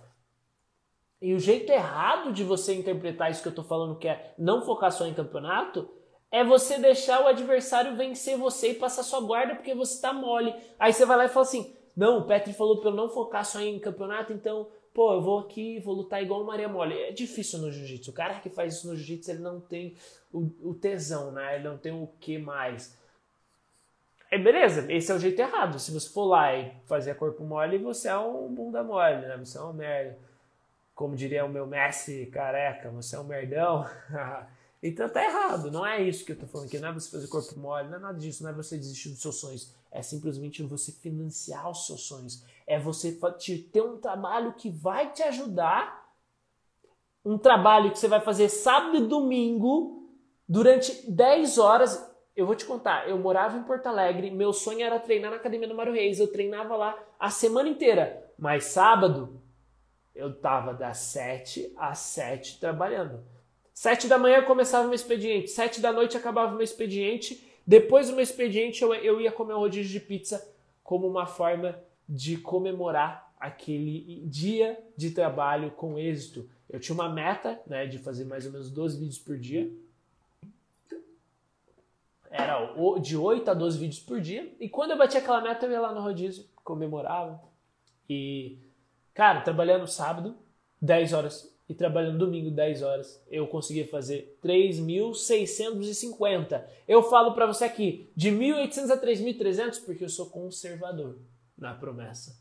E o jeito errado de você interpretar isso que eu estou falando, que é não focar só em campeonato, é você deixar o adversário vencer você e passar sua guarda porque você está mole. Aí você vai lá e fala assim: não, o Petri falou para eu não focar só em campeonato, então, pô, eu vou aqui, vou lutar igual o Maria Mole. É difícil no jiu-jitsu. O cara que faz isso no jiu-jitsu, ele não tem o, o, tesão, né? Ele não tem o que mais. É beleza, esse é o jeito errado. Se você for lá e fazer corpo mole, você é um bunda mole, né? Você é um merda. Como diria o meu mestre careca, você é um merdão. então tá errado, não é isso que eu tô falando aqui. Não é você fazer corpo mole, não é nada disso, não é você desistir dos seus sonhos é simplesmente você financiar os seus sonhos. É você ter um trabalho que vai te ajudar, um trabalho que você vai fazer sábado e domingo durante 10 horas. Eu vou te contar, eu morava em Porto Alegre, meu sonho era treinar na Academia do Mário Reis, eu treinava lá a semana inteira, mas sábado eu tava das 7 às 7 trabalhando. 7 da manhã começava meu expediente, 7 da noite acabava meu expediente depois do meu expediente, eu, eu ia comer um rodízio de pizza como uma forma de comemorar aquele dia de trabalho com êxito. Eu tinha uma meta né, de fazer mais ou menos 12 vídeos por dia. Era de 8 a 12 vídeos por dia. E quando eu bati aquela meta, eu ia lá no rodízio, comemorava. E, cara, trabalhando sábado, 10 horas e trabalhando domingo 10 horas, eu conseguia fazer 3.650. Eu falo para você aqui, de 1.800 a 3.300 porque eu sou conservador na promessa.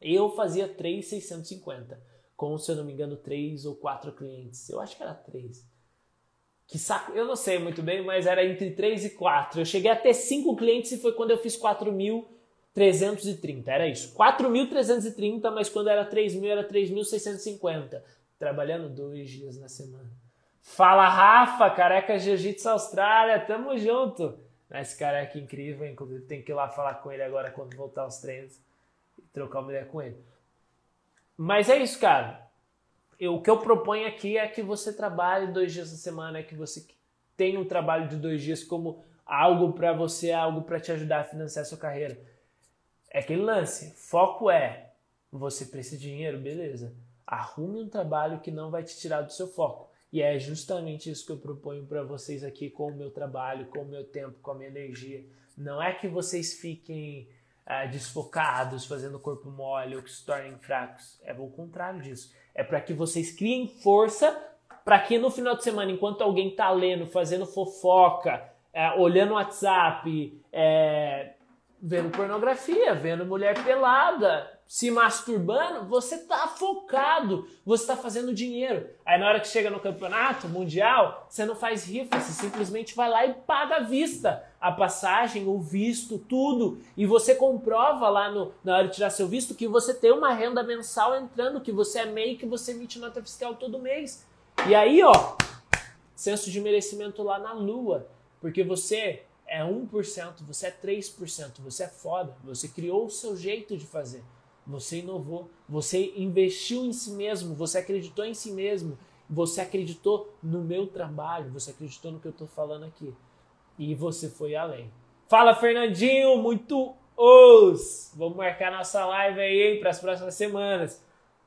Eu fazia 3.650 com, se eu não me engano, 3 ou 4 clientes. Eu acho que era 3. Que saco, eu não sei muito bem, mas era entre 3 e 4. Eu cheguei a ter 5 clientes e foi quando eu fiz 4.330. Era isso. 4.330, mas quando era 3.000 era 3.650 trabalhando dois dias na semana. Fala Rafa, careca Jiu-Jitsu Austrália, tamo junto. Esse careca incrível, inclusive tem que ir lá falar com ele agora quando voltar aos treinos e trocar uma ideia com ele. Mas é isso, cara. Eu, o que eu proponho aqui é que você trabalhe dois dias na semana, que você tenha um trabalho de dois dias como algo para você, algo para te ajudar a financiar a sua carreira. É aquele lance. Foco é você precisa de dinheiro, beleza. Arrume um trabalho que não vai te tirar do seu foco. E é justamente isso que eu proponho para vocês aqui com o meu trabalho, com o meu tempo, com a minha energia. Não é que vocês fiquem é, desfocados, fazendo corpo mole ou que se tornem fracos. É o contrário disso. É para que vocês criem força para que no final de semana, enquanto alguém está lendo, fazendo fofoca, é, olhando o WhatsApp, é, vendo pornografia, vendo mulher pelada, se masturbando, você está focado, você está fazendo dinheiro. Aí na hora que chega no campeonato mundial, você não faz rifa, você simplesmente vai lá e paga à vista a passagem, o visto, tudo. E você comprova lá no, na hora de tirar seu visto que você tem uma renda mensal entrando, que você é MEI, que você emite nota fiscal todo mês. E aí, ó, senso de merecimento lá na lua, porque você é 1%, você é 3%, você é foda, você criou o seu jeito de fazer. Você inovou, você investiu em si mesmo, você acreditou em si mesmo, você acreditou no meu trabalho, você acreditou no que eu estou falando aqui. E você foi além. Fala, Fernandinho, muito os! Vamos marcar nossa live aí para as próximas semanas.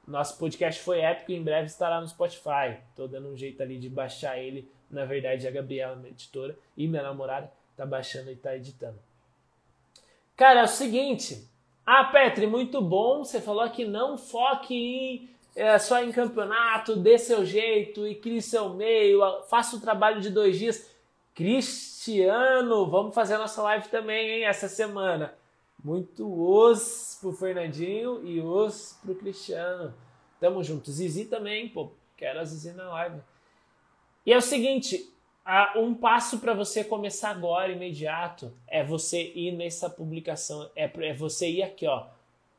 Nosso podcast foi épico e em breve estará no Spotify. Tô dando um jeito ali de baixar ele. Na verdade, a Gabriela, minha editora, e minha namorada, tá baixando e tá editando. Cara, é o seguinte, ah, Petri, muito bom. Você falou que não foque em, é, só em campeonato, dê seu jeito e crie seu meio, faça o trabalho de dois dias. Cristiano, vamos fazer a nossa live também, hein, essa semana. Muito os pro Fernandinho e os pro Cristiano. Tamo junto. Zizi também, pô. Quero a Zizi na live. E é o seguinte, um passo para você começar agora, imediato, é você ir nessa publicação, é, é você ir aqui, ó,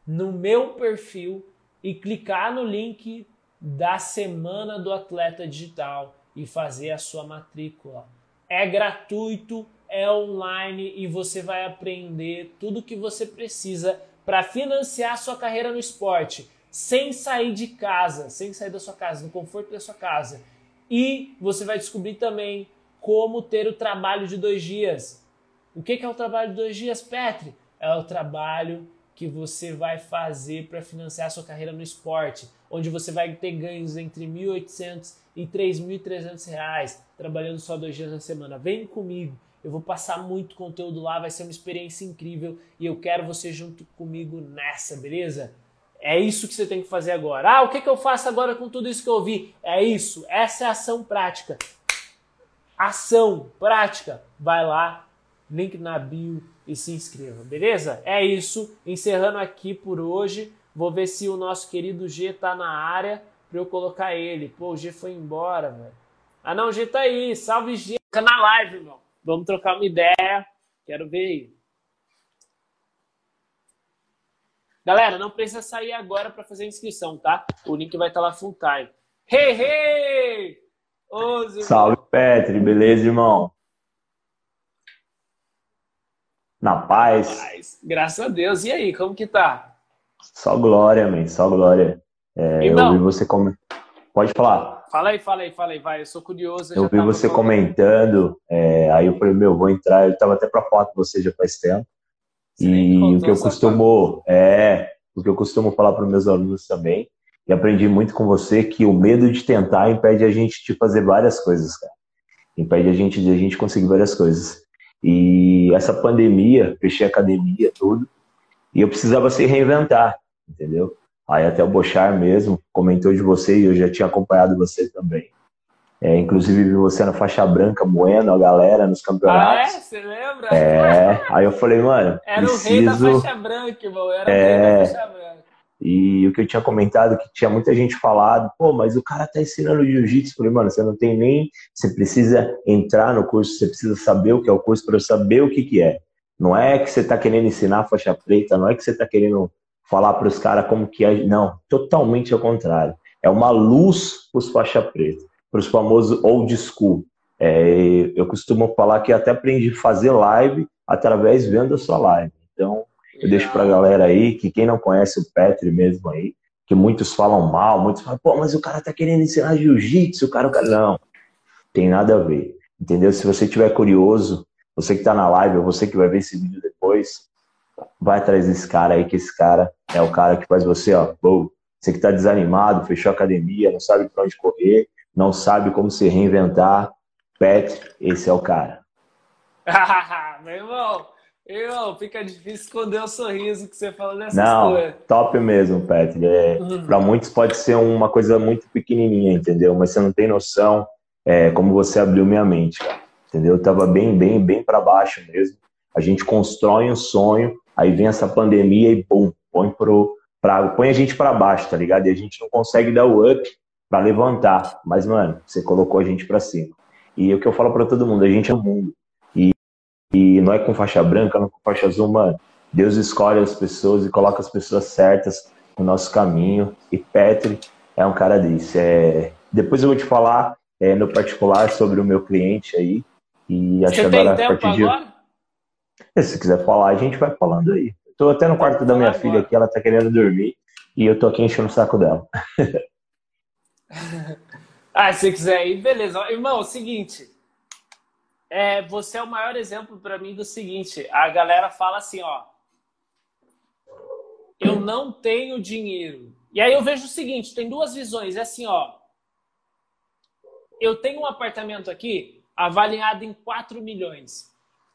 no meu perfil e clicar no link da semana do atleta digital e fazer a sua matrícula. É gratuito, é online e você vai aprender tudo o que você precisa para financiar sua carreira no esporte, sem sair de casa, sem sair da sua casa, no conforto da sua casa. E você vai descobrir também como ter o trabalho de dois dias. O que é o trabalho de dois dias, Petri? É o trabalho que você vai fazer para financiar sua carreira no esporte, onde você vai ter ganhos entre 1.800 e 3.300 reais, trabalhando só dois dias na semana. Vem comigo, eu vou passar muito conteúdo lá, vai ser uma experiência incrível e eu quero você junto comigo nessa, beleza? É isso que você tem que fazer agora. Ah, o que, que eu faço agora com tudo isso que eu ouvi? É isso, essa é a ação prática. Ação prática. Vai lá, link na bio e se inscreva, beleza? É isso, encerrando aqui por hoje. Vou ver se o nosso querido G tá na área para eu colocar ele. Pô, o G foi embora, velho. Ah não, o G tá aí. Salve G. Tá na live, irmão. Vamos trocar uma ideia. Quero ver aí. Galera, não precisa sair agora para fazer a inscrição, tá? O link vai estar tá lá full time. Hey, hey! Ô, Salve, Petri. Beleza, irmão? Na paz. paz. Graças a Deus. E aí, como que tá? Só glória, man. Só glória. É, eu vi você como... Pode falar. Fala aí, fala aí, fala aí, vai. Eu sou curioso. Eu, vi você comentando, é, aí eu falei, meu, vou entrar. Eu tava até pra falar com você já faz tempo. Você e o que eu costumo, é, o que eu costumo falar para meus alunos também, e aprendi muito com você, que o medo de tentar impede a gente de fazer várias coisas, cara. Impede a gente de a gente conseguir várias coisas. E essa pandemia, fechei a academia, tudo, e eu precisava se reinventar, entendeu? Aí até o Bochar mesmo comentou de você e eu já tinha acompanhado você também. É, inclusive vi você na faixa branca moendo a galera nos campeonatos. Ah, é? Você lembra? É. Aí eu falei, mano. Era preciso... o rei da faixa branca, irmão. Era é... o rei da faixa branca. E o que eu tinha comentado, que tinha muita gente falado, pô, mas o cara tá ensinando jiu-jitsu. Falei, mano, você não tem nem. Você precisa entrar no curso, você precisa saber o que é o curso para saber o que, que é. Não é que você tá querendo ensinar faixa preta, não é que você tá querendo falar para os caras como que é. Não, totalmente ao contrário. É uma luz para os faixa preta, para os famosos old school. É, eu costumo falar que até aprendi a fazer live através vendo a sua live. Então, eu deixo para a galera aí que quem não conhece o Petri mesmo aí, que muitos falam mal, muitos falam, pô, mas o cara tá querendo ensinar jiu-jitsu, o cara, o cara. Não, tem nada a ver. Entendeu? Se você tiver curioso, você que tá na live, ou você que vai ver esse vídeo depois, vai atrás desse cara aí, que esse cara é o cara que faz você, ó, você que tá desanimado, fechou a academia, não sabe para onde correr, não sabe como se reinventar, Pet, esse é o cara. Meu irmão, irmão, fica difícil esconder o sorriso que você fala nessa Não, top mesmo, Pet. É, uhum. Para muitos pode ser uma coisa muito pequenininha, entendeu? Mas você não tem noção é, como você abriu minha mente, cara. Entendeu? Eu tava bem, bem, bem para baixo mesmo. A gente constrói um sonho Aí vem essa pandemia e pum, põe, pro, pra, põe a gente para baixo, tá ligado? E a gente não consegue dar o up para levantar. Mas, mano, você colocou a gente para cima. E o que eu falo para todo mundo, a gente é o mundo. E, e não é com faixa branca, não é com faixa azul, mano. Deus escolhe as pessoas e coloca as pessoas certas no nosso caminho. E Petri é um cara desse. É... Depois eu vou te falar é, no particular sobre o meu cliente aí. E acho Você que agora, a partir de. Agora? Se quiser falar, a gente vai falando aí. Estou até no quarto da minha filha aqui, ela está querendo dormir e eu tô aqui enchendo o saco dela. ah, se quiser ir, beleza. Irmão, é o seguinte. É, você é o maior exemplo para mim do seguinte: a galera fala assim, ó. Eu não tenho dinheiro. E aí eu vejo o seguinte: tem duas visões. É assim, ó. Eu tenho um apartamento aqui avaliado em 4 milhões.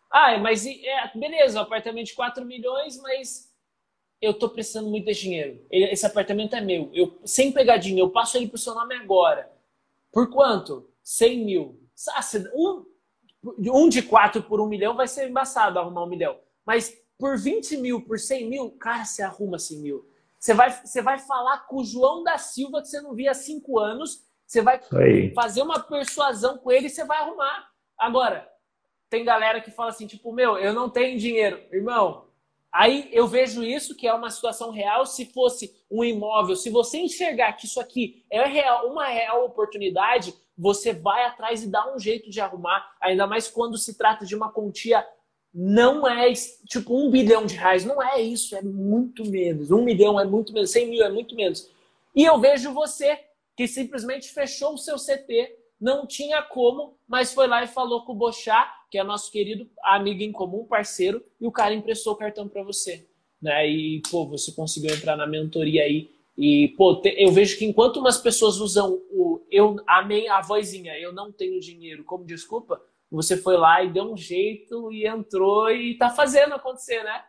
Ah, mas é, beleza, um apartamento de 4 milhões, mas eu tô precisando muito de dinheiro. Esse apartamento é meu. Eu, sem pegadinha, eu passo ele pro seu nome agora. Por quanto? 100 mil. Um, um de 4 por um milhão vai ser embaçado arrumar um milhão. Mas por 20 mil, por 100 mil, cara, você arruma 100 mil. Você vai, você vai falar com o João da Silva, que você não via há cinco anos, você vai fazer uma persuasão com ele e você vai arrumar. Agora, tem galera que fala assim, tipo, meu, eu não tenho dinheiro. Irmão, aí eu vejo isso, que é uma situação real. Se fosse um imóvel, se você enxergar que isso aqui é real, uma real oportunidade, você vai atrás e dá um jeito de arrumar, ainda mais quando se trata de uma quantia não é tipo um bilhão de reais, não é isso, é muito menos. Um milhão é muito menos, cem mil é muito menos. E eu vejo você que simplesmente fechou o seu CT, não tinha como, mas foi lá e falou com o Bochá, que é nosso querido amigo em comum, parceiro, e o cara emprestou o cartão para você. Né? E, pô, você conseguiu entrar na mentoria aí. E, pô, eu vejo que enquanto umas pessoas usam o eu amei a vozinha, eu não tenho dinheiro como desculpa, você foi lá e deu um jeito e entrou e tá fazendo acontecer, né?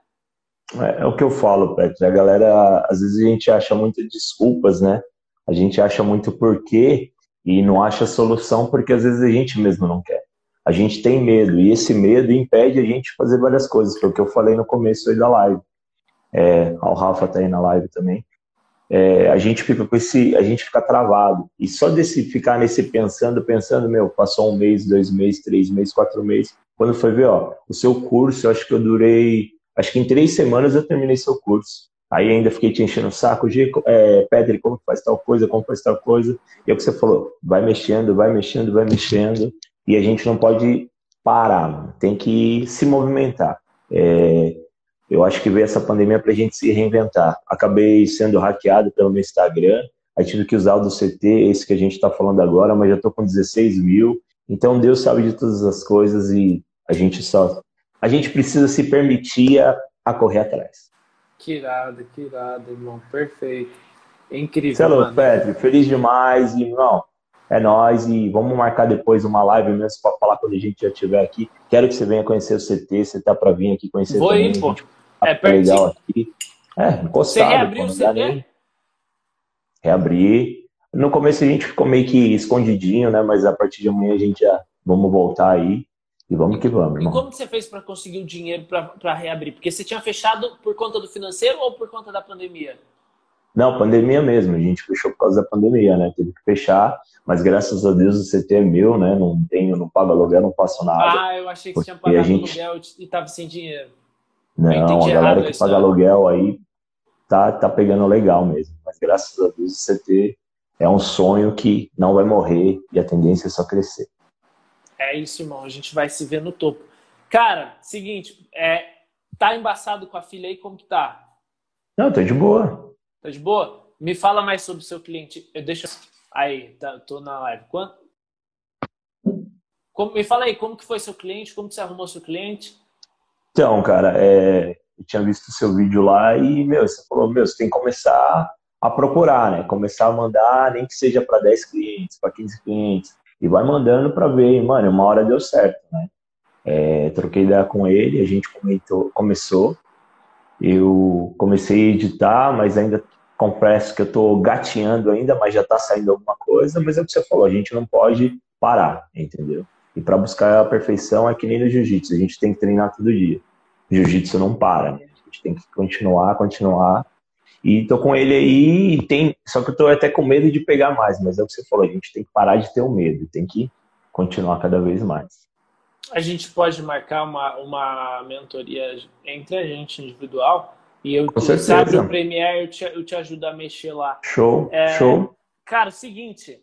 É, é o que eu falo, Petro. A galera, às vezes a gente acha muitas desculpas, né? A gente acha muito porquê e não acha solução porque às vezes a gente mesmo não quer. A gente tem medo e esse medo impede a gente de fazer várias coisas, porque eu falei no começo aí da live. É, o Rafa tá aí na live também. É, a gente fica com esse, a gente fica travado. E só desse ficar nesse pensando, pensando, meu, passou um mês, dois meses, três meses, quatro meses. Quando foi ver, ó, o seu curso, eu acho que eu durei, acho que em três semanas eu terminei seu curso. Aí ainda fiquei te enchendo o saco, de é, Pedro, como faz tal coisa, como faz tal coisa. E é o que você falou, vai mexendo, vai mexendo, vai mexendo. E a gente não pode parar, tem que se movimentar. É, eu acho que veio essa pandemia para a gente se reinventar. Acabei sendo hackeado pelo meu Instagram, aí tive que usar o do CT, esse que a gente está falando agora, mas já estou com 16 mil. Então Deus sabe de todas as coisas e a gente só. A gente precisa se permitir a, a correr atrás. Que irado, que irado, irmão. Perfeito. Incrível. Celo, Pedro, feliz demais, irmão. É nós e vamos marcar depois uma live mesmo para falar quando a gente já estiver aqui. Quero que você venha conhecer o CT, você tá para vir aqui conhecer Vou também. ir, pô. É pertinho. Aqui. É, encostado. Você reabriu o CT? Nem... Reabri. No começo a gente ficou meio que escondidinho, né? Mas a partir de amanhã a gente já vamos voltar aí. E vamos que vamos, irmão. E como você fez para conseguir o dinheiro para reabrir? Porque você tinha fechado por conta do financeiro ou por conta da pandemia? Não, pandemia mesmo. A gente fechou por causa da pandemia, né? Teve que fechar, mas graças a Deus o CT é meu, né? Não tenho, não pago aluguel, não faço nada. Ah, eu achei que você tinha pagado gente... aluguel e estava sem dinheiro. Não, a galera que paga aluguel aí tá, tá pegando legal mesmo. Mas graças a Deus o CT é um sonho que não vai morrer e a tendência é só crescer. É isso, irmão. A gente vai se ver no topo. Cara, seguinte, é, tá embaçado com a filha aí, como que tá? Não, tá de boa. Tá de boa? Me fala mais sobre o seu cliente. Eu deixo aí, tá, tô na live. Quanto? Como, me fala aí, como que foi seu cliente? Como que você arrumou seu cliente? Então, cara, é, eu tinha visto o seu vídeo lá e, meu, você falou, meu, você tem que começar a procurar, né? Começar a mandar, nem que seja para 10 clientes, para 15 clientes e vai mandando para ver, mano, uma hora deu certo, né? É, troquei ideia com ele, a gente comentou, começou, eu comecei a editar, mas ainda confesso que eu estou gateando ainda, mas já está saindo alguma coisa, mas é o que você falou, a gente não pode parar, entendeu? E para buscar a perfeição é que nem no jiu-jitsu, a gente tem que treinar todo dia. Jiu-jitsu não para, né? a gente tem que continuar, continuar e tô com ele aí e tem. Só que eu tô até com medo de pegar mais, mas é o que você falou, a gente tem que parar de ter o medo, tem que continuar cada vez mais. A gente pode marcar uma, uma mentoria entre a gente individual e eu com certeza. sabe o Premiere, eu te, eu te ajudo a mexer lá. Show, é, show. Cara, seguinte.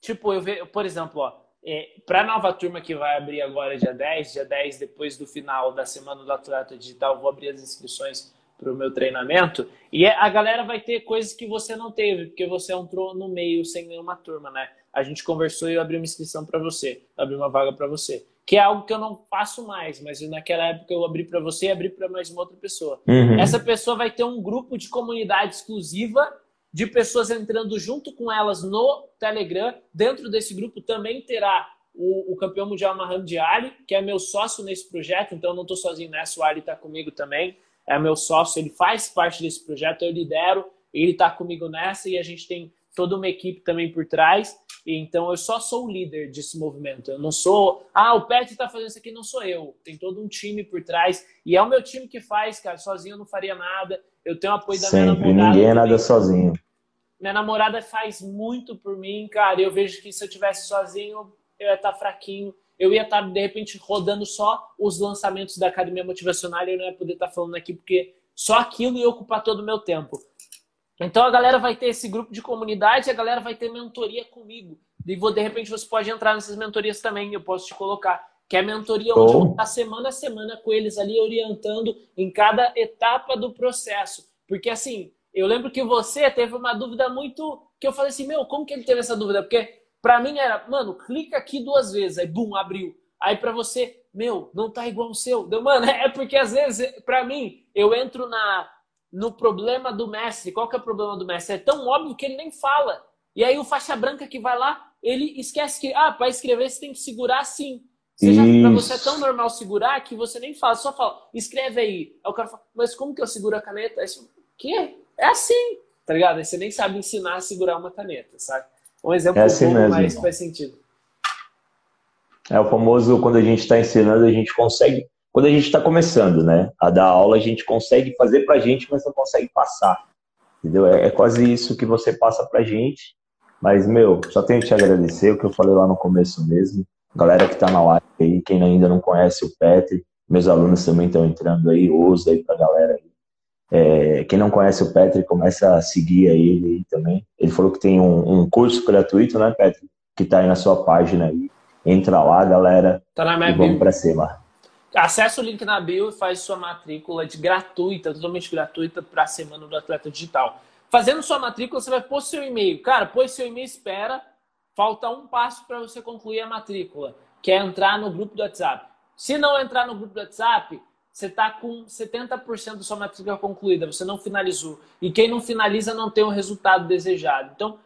Tipo, eu vejo, por exemplo, ó, é, para a nova turma que vai abrir agora dia 10, dia 10 depois do final da semana do atleta digital, vou abrir as inscrições para o meu treinamento. E é, a galera vai ter coisas que você não teve, porque você entrou no meio sem nenhuma turma, né? A gente conversou e eu abri uma inscrição para você, abri uma vaga para você. Que é algo que eu não faço mais, mas naquela época eu abri para você e abri para mais uma outra pessoa. Uhum. Essa pessoa vai ter um grupo de comunidade exclusiva de pessoas entrando junto com elas no Telegram. Dentro desse grupo também terá o, o campeão mundial Mahamud Ali, que é meu sócio nesse projeto, então eu não estou sozinho nessa, o Ali está comigo também é meu sócio, ele faz parte desse projeto, eu lidero, ele está comigo nessa e a gente tem toda uma equipe também por trás. Então eu só sou o líder desse movimento. Eu não sou, ah, o Pet está fazendo isso aqui, não sou eu. Tem todo um time por trás e é o meu time que faz, cara. Sozinho eu não faria nada. Eu tenho apoio da Sempre, minha namorada. ninguém é nada sozinho. Minha namorada faz muito por mim, cara. Eu vejo que se eu tivesse sozinho, eu ia estar tá fraquinho. Eu ia estar, tá, de repente, rodando só os lançamentos da Academia Motivacional e eu não ia poder estar tá falando aqui, porque só aquilo ia ocupar todo o meu tempo. Então a galera vai ter esse grupo de comunidade, a galera vai ter mentoria comigo. E vou, de repente você pode entrar nessas mentorias também, eu posso te colocar. Que é a mentoria onde eu vou estar semana a semana com eles ali, orientando em cada etapa do processo. Porque assim, eu lembro que você teve uma dúvida muito. que eu falei assim, meu, como que ele teve essa dúvida? Porque para mim era, mano, clica aqui duas vezes, aí bum, abriu. Aí para você, meu, não tá igual o seu. Deu, mano, é porque às vezes, para mim, eu entro na no problema do mestre. Qual que é o problema do mestre? É tão óbvio que ele nem fala. E aí o faixa branca que vai lá, ele esquece que, ah, para escrever você tem que segurar assim. Seja para você é tão normal segurar que você nem fala, só fala, escreve aí. Aí o cara fala, mas como que eu seguro a caneta? Aí você, quê? É assim, tá ligado? Aí você nem sabe ensinar a segurar uma caneta, sabe? Um exemplo é assim mesmo, mas faz sentido. É o famoso, quando a gente está ensinando, a gente consegue quando a gente está começando, né, a dar aula, a gente consegue fazer para a gente, mas não consegue passar. Entendeu? É, é quase isso que você passa para a gente. Mas, meu, só tenho que te agradecer o que eu falei lá no começo mesmo. Galera que está na live aí, quem ainda não conhece o Petri, meus alunos também estão entrando aí, usa aí para a galera aí. É, quem não conhece o Petri, começa a seguir ele aí também. Ele falou que tem um, um curso gratuito, né, Petri? Que está aí na sua página aí. Entra lá, galera. Tá na minha e vamos para cima. Acesse o link na bio e faz sua matrícula de gratuita, totalmente gratuita, para a Semana do Atleta Digital. Fazendo sua matrícula, você vai pôr seu e-mail. Cara, pôs seu e-mail, espera. Falta um passo para você concluir a matrícula, que é entrar no grupo do WhatsApp. Se não entrar no grupo do WhatsApp, você está com 70% da sua matrícula concluída, você não finalizou. E quem não finaliza não tem o resultado desejado. Então,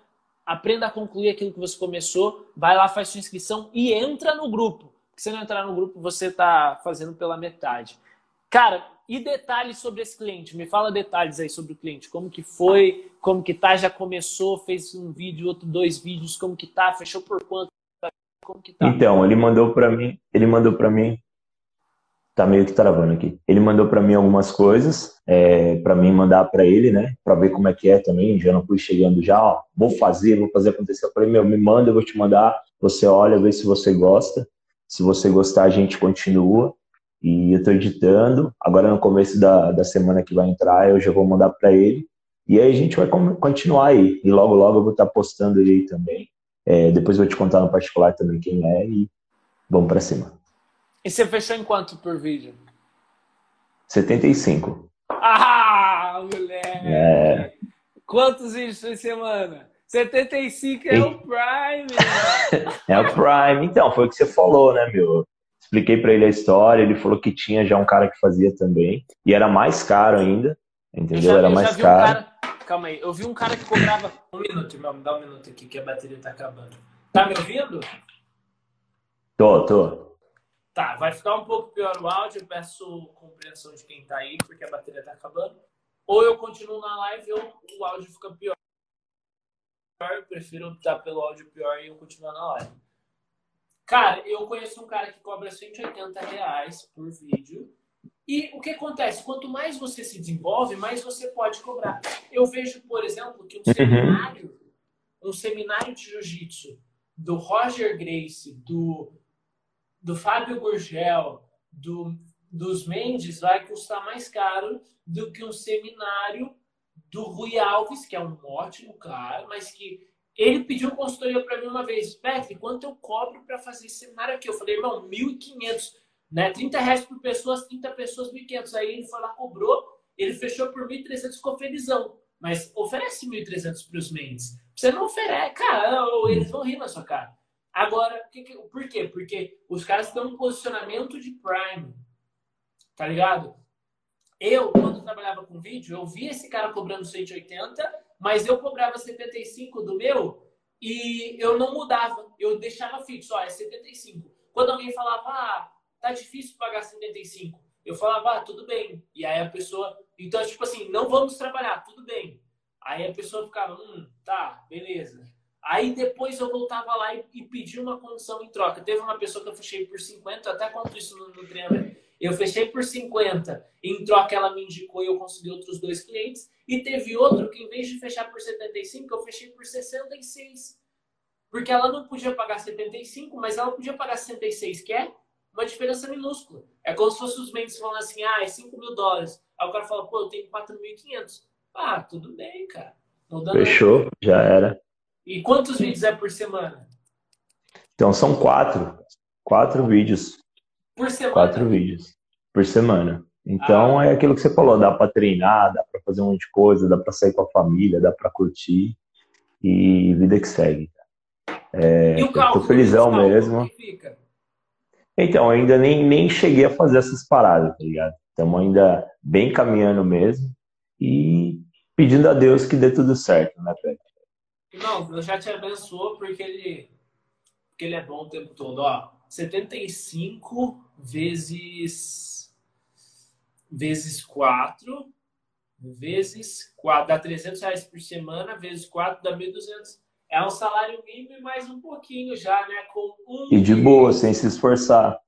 aprenda a concluir aquilo que você começou, vai lá, faz sua inscrição e entra no grupo se não entrar no grupo, você está fazendo pela metade. Cara, e detalhes sobre esse cliente? Me fala detalhes aí sobre o cliente. Como que foi? Como que tá? Já começou? Fez um vídeo, outro dois vídeos. Como que tá? Fechou por quanto? Como que tá? Então, ele mandou para mim, ele mandou para mim tá meio que travando aqui. Ele mandou para mim algumas coisas, é, para mim mandar para ele, né, para ver como é que é também. Já não fui chegando já, ó, vou fazer, vou fazer acontecer. Eu falei, meu, me manda, eu vou te mandar. Você olha, vê se você gosta. Se você gostar, a gente continua. E eu estou editando. Agora, no começo da, da semana que vai entrar, eu já vou mandar para ele. E aí a gente vai continuar aí. E logo, logo eu vou estar tá postando ele aí também. É, depois eu vou te contar no particular também quem é. E vamos para cima. E você fechou em quanto por vídeo? 75. Ah, moleque! É. Quantos vídeos por semana? 75 é o Prime. é o Prime. Então, foi o que você falou, né, meu? Expliquei para ele a história, ele falou que tinha já um cara que fazia também. E era mais caro ainda, entendeu? Já, era mais caro. Um cara... Calma aí, eu vi um cara que cobrava. Um minuto, irmão, me dá um minuto aqui que a bateria tá acabando. Tá me ouvindo? Tô, tô. Tá, vai ficar um pouco pior o áudio, eu peço compreensão de quem tá aí, porque a bateria tá acabando. Ou eu continuo na live ou o áudio fica pior eu prefiro estar pelo áudio pior e eu continuar na live. Cara, eu conheço um cara que cobra 180 reais por vídeo. E o que acontece? Quanto mais você se desenvolve, mais você pode cobrar. Eu vejo, por exemplo, que um uhum. seminário, um seminário de jiu-jitsu do Roger Grace, do, do Fábio Gurgel, do, dos Mendes vai custar mais caro do que um seminário do Rui Alves, que é um ótimo cara, mas que ele pediu consultoria para mim uma vez. Petri, quanto eu cobro para fazer esse seminário aqui? Eu falei, irmão, 1.500, né? 30 reais por pessoa, 30 pessoas, 1.500. Aí ele foi lá, cobrou, ele fechou por 1.300, ficou felizão. Mas oferece 1.300 para os Mendes. Você não oferece, cara, eles vão rir na sua cara. Agora, por quê? Porque os caras têm um posicionamento de Prime, tá ligado? Eu, quando trabalhava com vídeo, eu vi esse cara cobrando 180, mas eu cobrava 75 do meu e eu não mudava. Eu deixava fixo, ó, é 75. Quando alguém falava, ah, tá difícil pagar 75, eu falava, ah, tudo bem. E aí a pessoa, então, tipo assim, não vamos trabalhar, tudo bem. Aí a pessoa ficava, hum, tá, beleza. Aí depois eu voltava lá e, e pedi uma condição em troca. Teve uma pessoa que eu fechei por 50, até conto isso no, no treinamento. Eu fechei por 50, em troca ela me indicou e eu consegui outros dois clientes. E teve outro que, em vez de fechar por 75, eu fechei por 66. Porque ela não podia pagar 75, mas ela podia pagar 66, que é uma diferença minúscula. É como se fosse os membros falando assim, ah, é 5 mil dólares. Aí o cara fala, pô, eu tenho 4.500. Ah, tudo bem, cara. Fechou, já era. E quantos vídeos é por semana? Então são quatro. Quatro vídeos. Por semana? Quatro vídeos por semana. Então ah. é aquilo que você falou, dá para treinar, dá para fazer um monte de coisa, dá para sair com a família, dá para curtir e vida que segue. É, e o cálculo, tô felizão mesmo. Então, ainda nem, nem cheguei a fazer essas paradas, tá ligado? Estamos ainda bem caminhando mesmo e pedindo a Deus que dê tudo certo, né, Pedro? Não, Deus já te abençoou porque ele, porque ele é bom o tempo todo. Ó, 75 vezes, vezes 4 vezes 4 dá 300 reais por semana, vezes 4 dá 1.200. É um salário mínimo e mais um pouquinho já, né? Com um e de boa, sem se esforçar.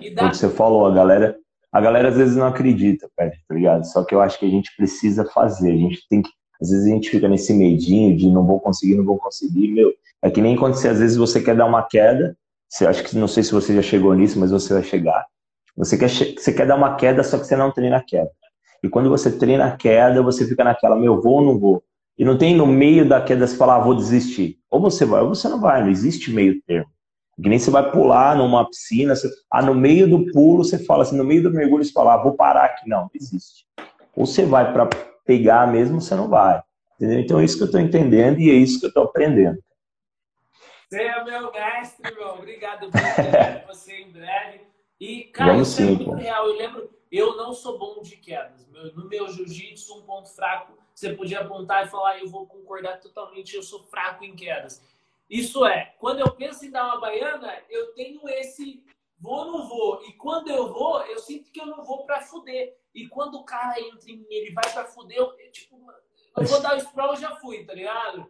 E dá... Como você falou, a galera, a galera às vezes não acredita, Pedro, tá ligado? Só que eu acho que a gente precisa fazer, a gente tem que. Às vezes a gente fica nesse medinho de não vou conseguir, não vou conseguir, meu. É que nem quando você, às vezes você quer dar uma queda, você acha que não sei se você já chegou nisso, mas você vai chegar. Você quer, você quer dar uma queda, só que você não treina a queda. E quando você treina a queda, você fica naquela, meu, vou ou não vou? E não tem no meio da queda você falar, ah, vou desistir. Ou você vai ou você não vai, não existe meio termo. Que nem você vai pular numa piscina, você, ah, no meio do pulo você fala assim, no meio do mergulho você fala, ah, vou parar aqui. Não, não existe. Ou você vai para pegar mesmo, você não vai. Entendeu? Então é isso que eu estou entendendo e é isso que eu estou aprendendo. Você é meu mestre, irmão. Obrigado por você em breve. E, cara, Vamos isso é sim, é muito real. Eu lembro, eu não sou bom de quedas. No meu jiu-jitsu, um ponto fraco, você podia apontar e falar, eu vou concordar totalmente, eu sou fraco em quedas. Isso é, quando eu penso em dar uma baiana, eu tenho esse vou ou não vou. E quando eu vou, eu sinto que eu não vou para fuder. E quando o cara entra em mim, ele vai para fuder, eu, tipo, eu vou dar o sprawl, eu já fui, tá ligado?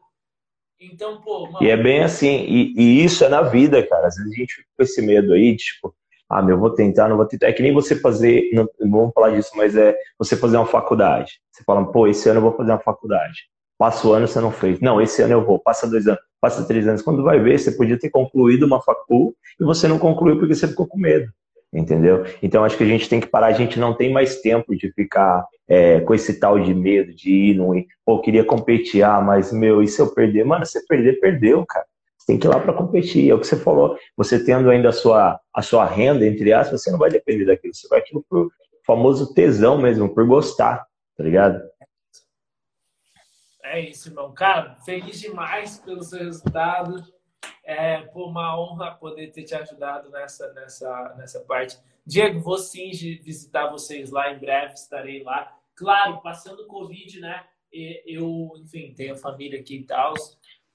Então, pô, mano... E é bem assim, e, e, isso é na vida, cara. Às vezes a gente fica com esse medo aí, tipo, ah, meu, vou tentar, não vou tentar. É que nem você fazer, não, não vamos falar disso, mas é você fazer uma faculdade. Você fala, pô, esse ano eu vou fazer uma faculdade. Passa o ano, você não fez. Não, esse ano eu vou. Passa dois anos, passa três anos. Quando vai ver, você podia ter concluído uma facul e você não concluiu porque você ficou com medo. Entendeu? Então acho que a gente tem que parar. A gente não tem mais tempo de ficar é, com esse tal de medo de ir, não ir. Pô, queria competir, ah, mas meu, e se eu perder? Mano, se perder, perdeu, cara. Você tem que ir lá para competir. É o que você falou. Você tendo ainda a sua, a sua renda, entre aspas, você não vai depender daquilo. Você vai aquilo por famoso tesão mesmo, por gostar, tá ligado? É isso, irmão. Cara, feliz demais pelo seu resultado. É pô, uma honra poder ter te ajudado nessa, nessa, nessa parte. Diego, vou sim visitar vocês lá em breve, estarei lá. Claro, passando Covid, né? Eu, enfim, tenho família aqui e tal,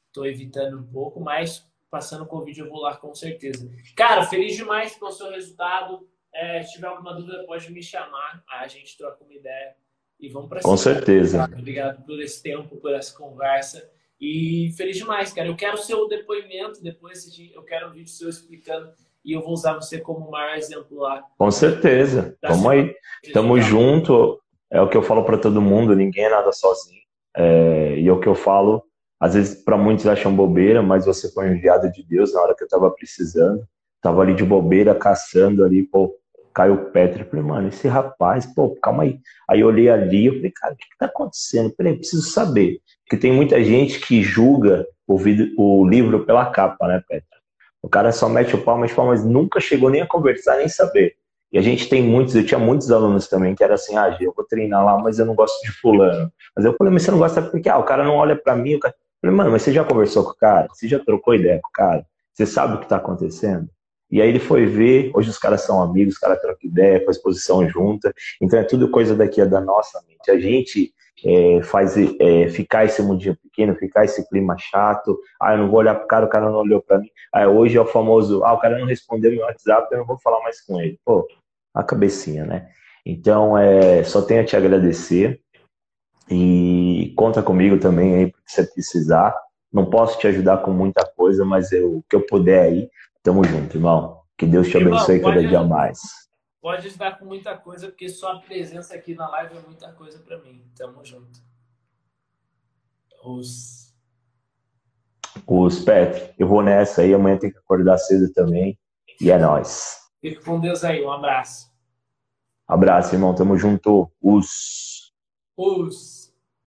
estou evitando um pouco, mas passando Covid eu vou lá com certeza. Cara, feliz demais pelo seu resultado. É, se tiver alguma dúvida, pode me chamar, a gente troca uma ideia e vamos para cima. Com certeza. Obrigado por esse tempo, por essa conversa. E feliz demais, cara. Eu quero o seu depoimento depois, eu quero um vídeo seu explicando e eu vou usar você como maior exemplo lá. Com certeza. Vamos aí. Tamo junto. É o que eu falo para todo mundo, ninguém é nada sozinho. É, e é o que eu falo, às vezes para muitos acham bobeira, mas você foi enviado de Deus na hora que eu tava precisando. Tava ali de bobeira, caçando ali, pô, Caio Petri. Falei, mano, esse rapaz, pô, calma aí. Aí eu olhei ali, eu falei, cara, o que, que tá acontecendo? Peraí, preciso saber. Porque tem muita gente que julga o, vídeo, o livro pela capa, né, Petra? O cara só mete o pau, mas, pau, mas nunca chegou nem a conversar, nem saber. E a gente tem muitos, eu tinha muitos alunos também que era assim, ah, eu vou treinar lá, mas eu não gosto de fulano. Mas eu falei, mas você não gosta porque, ah, o cara não olha para mim, o cara... Eu falei, mano, mas você já conversou com o cara? Você já trocou ideia com o cara? Você sabe o que tá acontecendo? E aí ele foi ver, hoje os caras são amigos, os caras trocam ideia, faz exposição junta. Então é tudo coisa daqui da nossa mente. A gente é, faz é, ficar esse mundinho pequeno, ficar esse clima chato. Ah, eu não vou olhar pro cara, o cara não olhou para mim. Ah, hoje é o famoso, ah, o cara não respondeu meu WhatsApp, eu não vou falar mais com ele. Pô, a cabecinha, né? Então, é, só tenho a te agradecer e conta comigo também aí, se você precisar. Não posso te ajudar com muita coisa, mas eu, o que eu puder aí, tamo junto, irmão. Que Deus te irmão, abençoe cada dia mais. Pode ajudar com muita coisa, porque sua presença aqui na live é muita coisa para mim. Tamo junto. Os. Os Pet, eu vou nessa aí, amanhã tem que acordar cedo também. E é nóis. Fique com Deus aí, um abraço. Abraço, irmão. Tamo junto. Os. Os.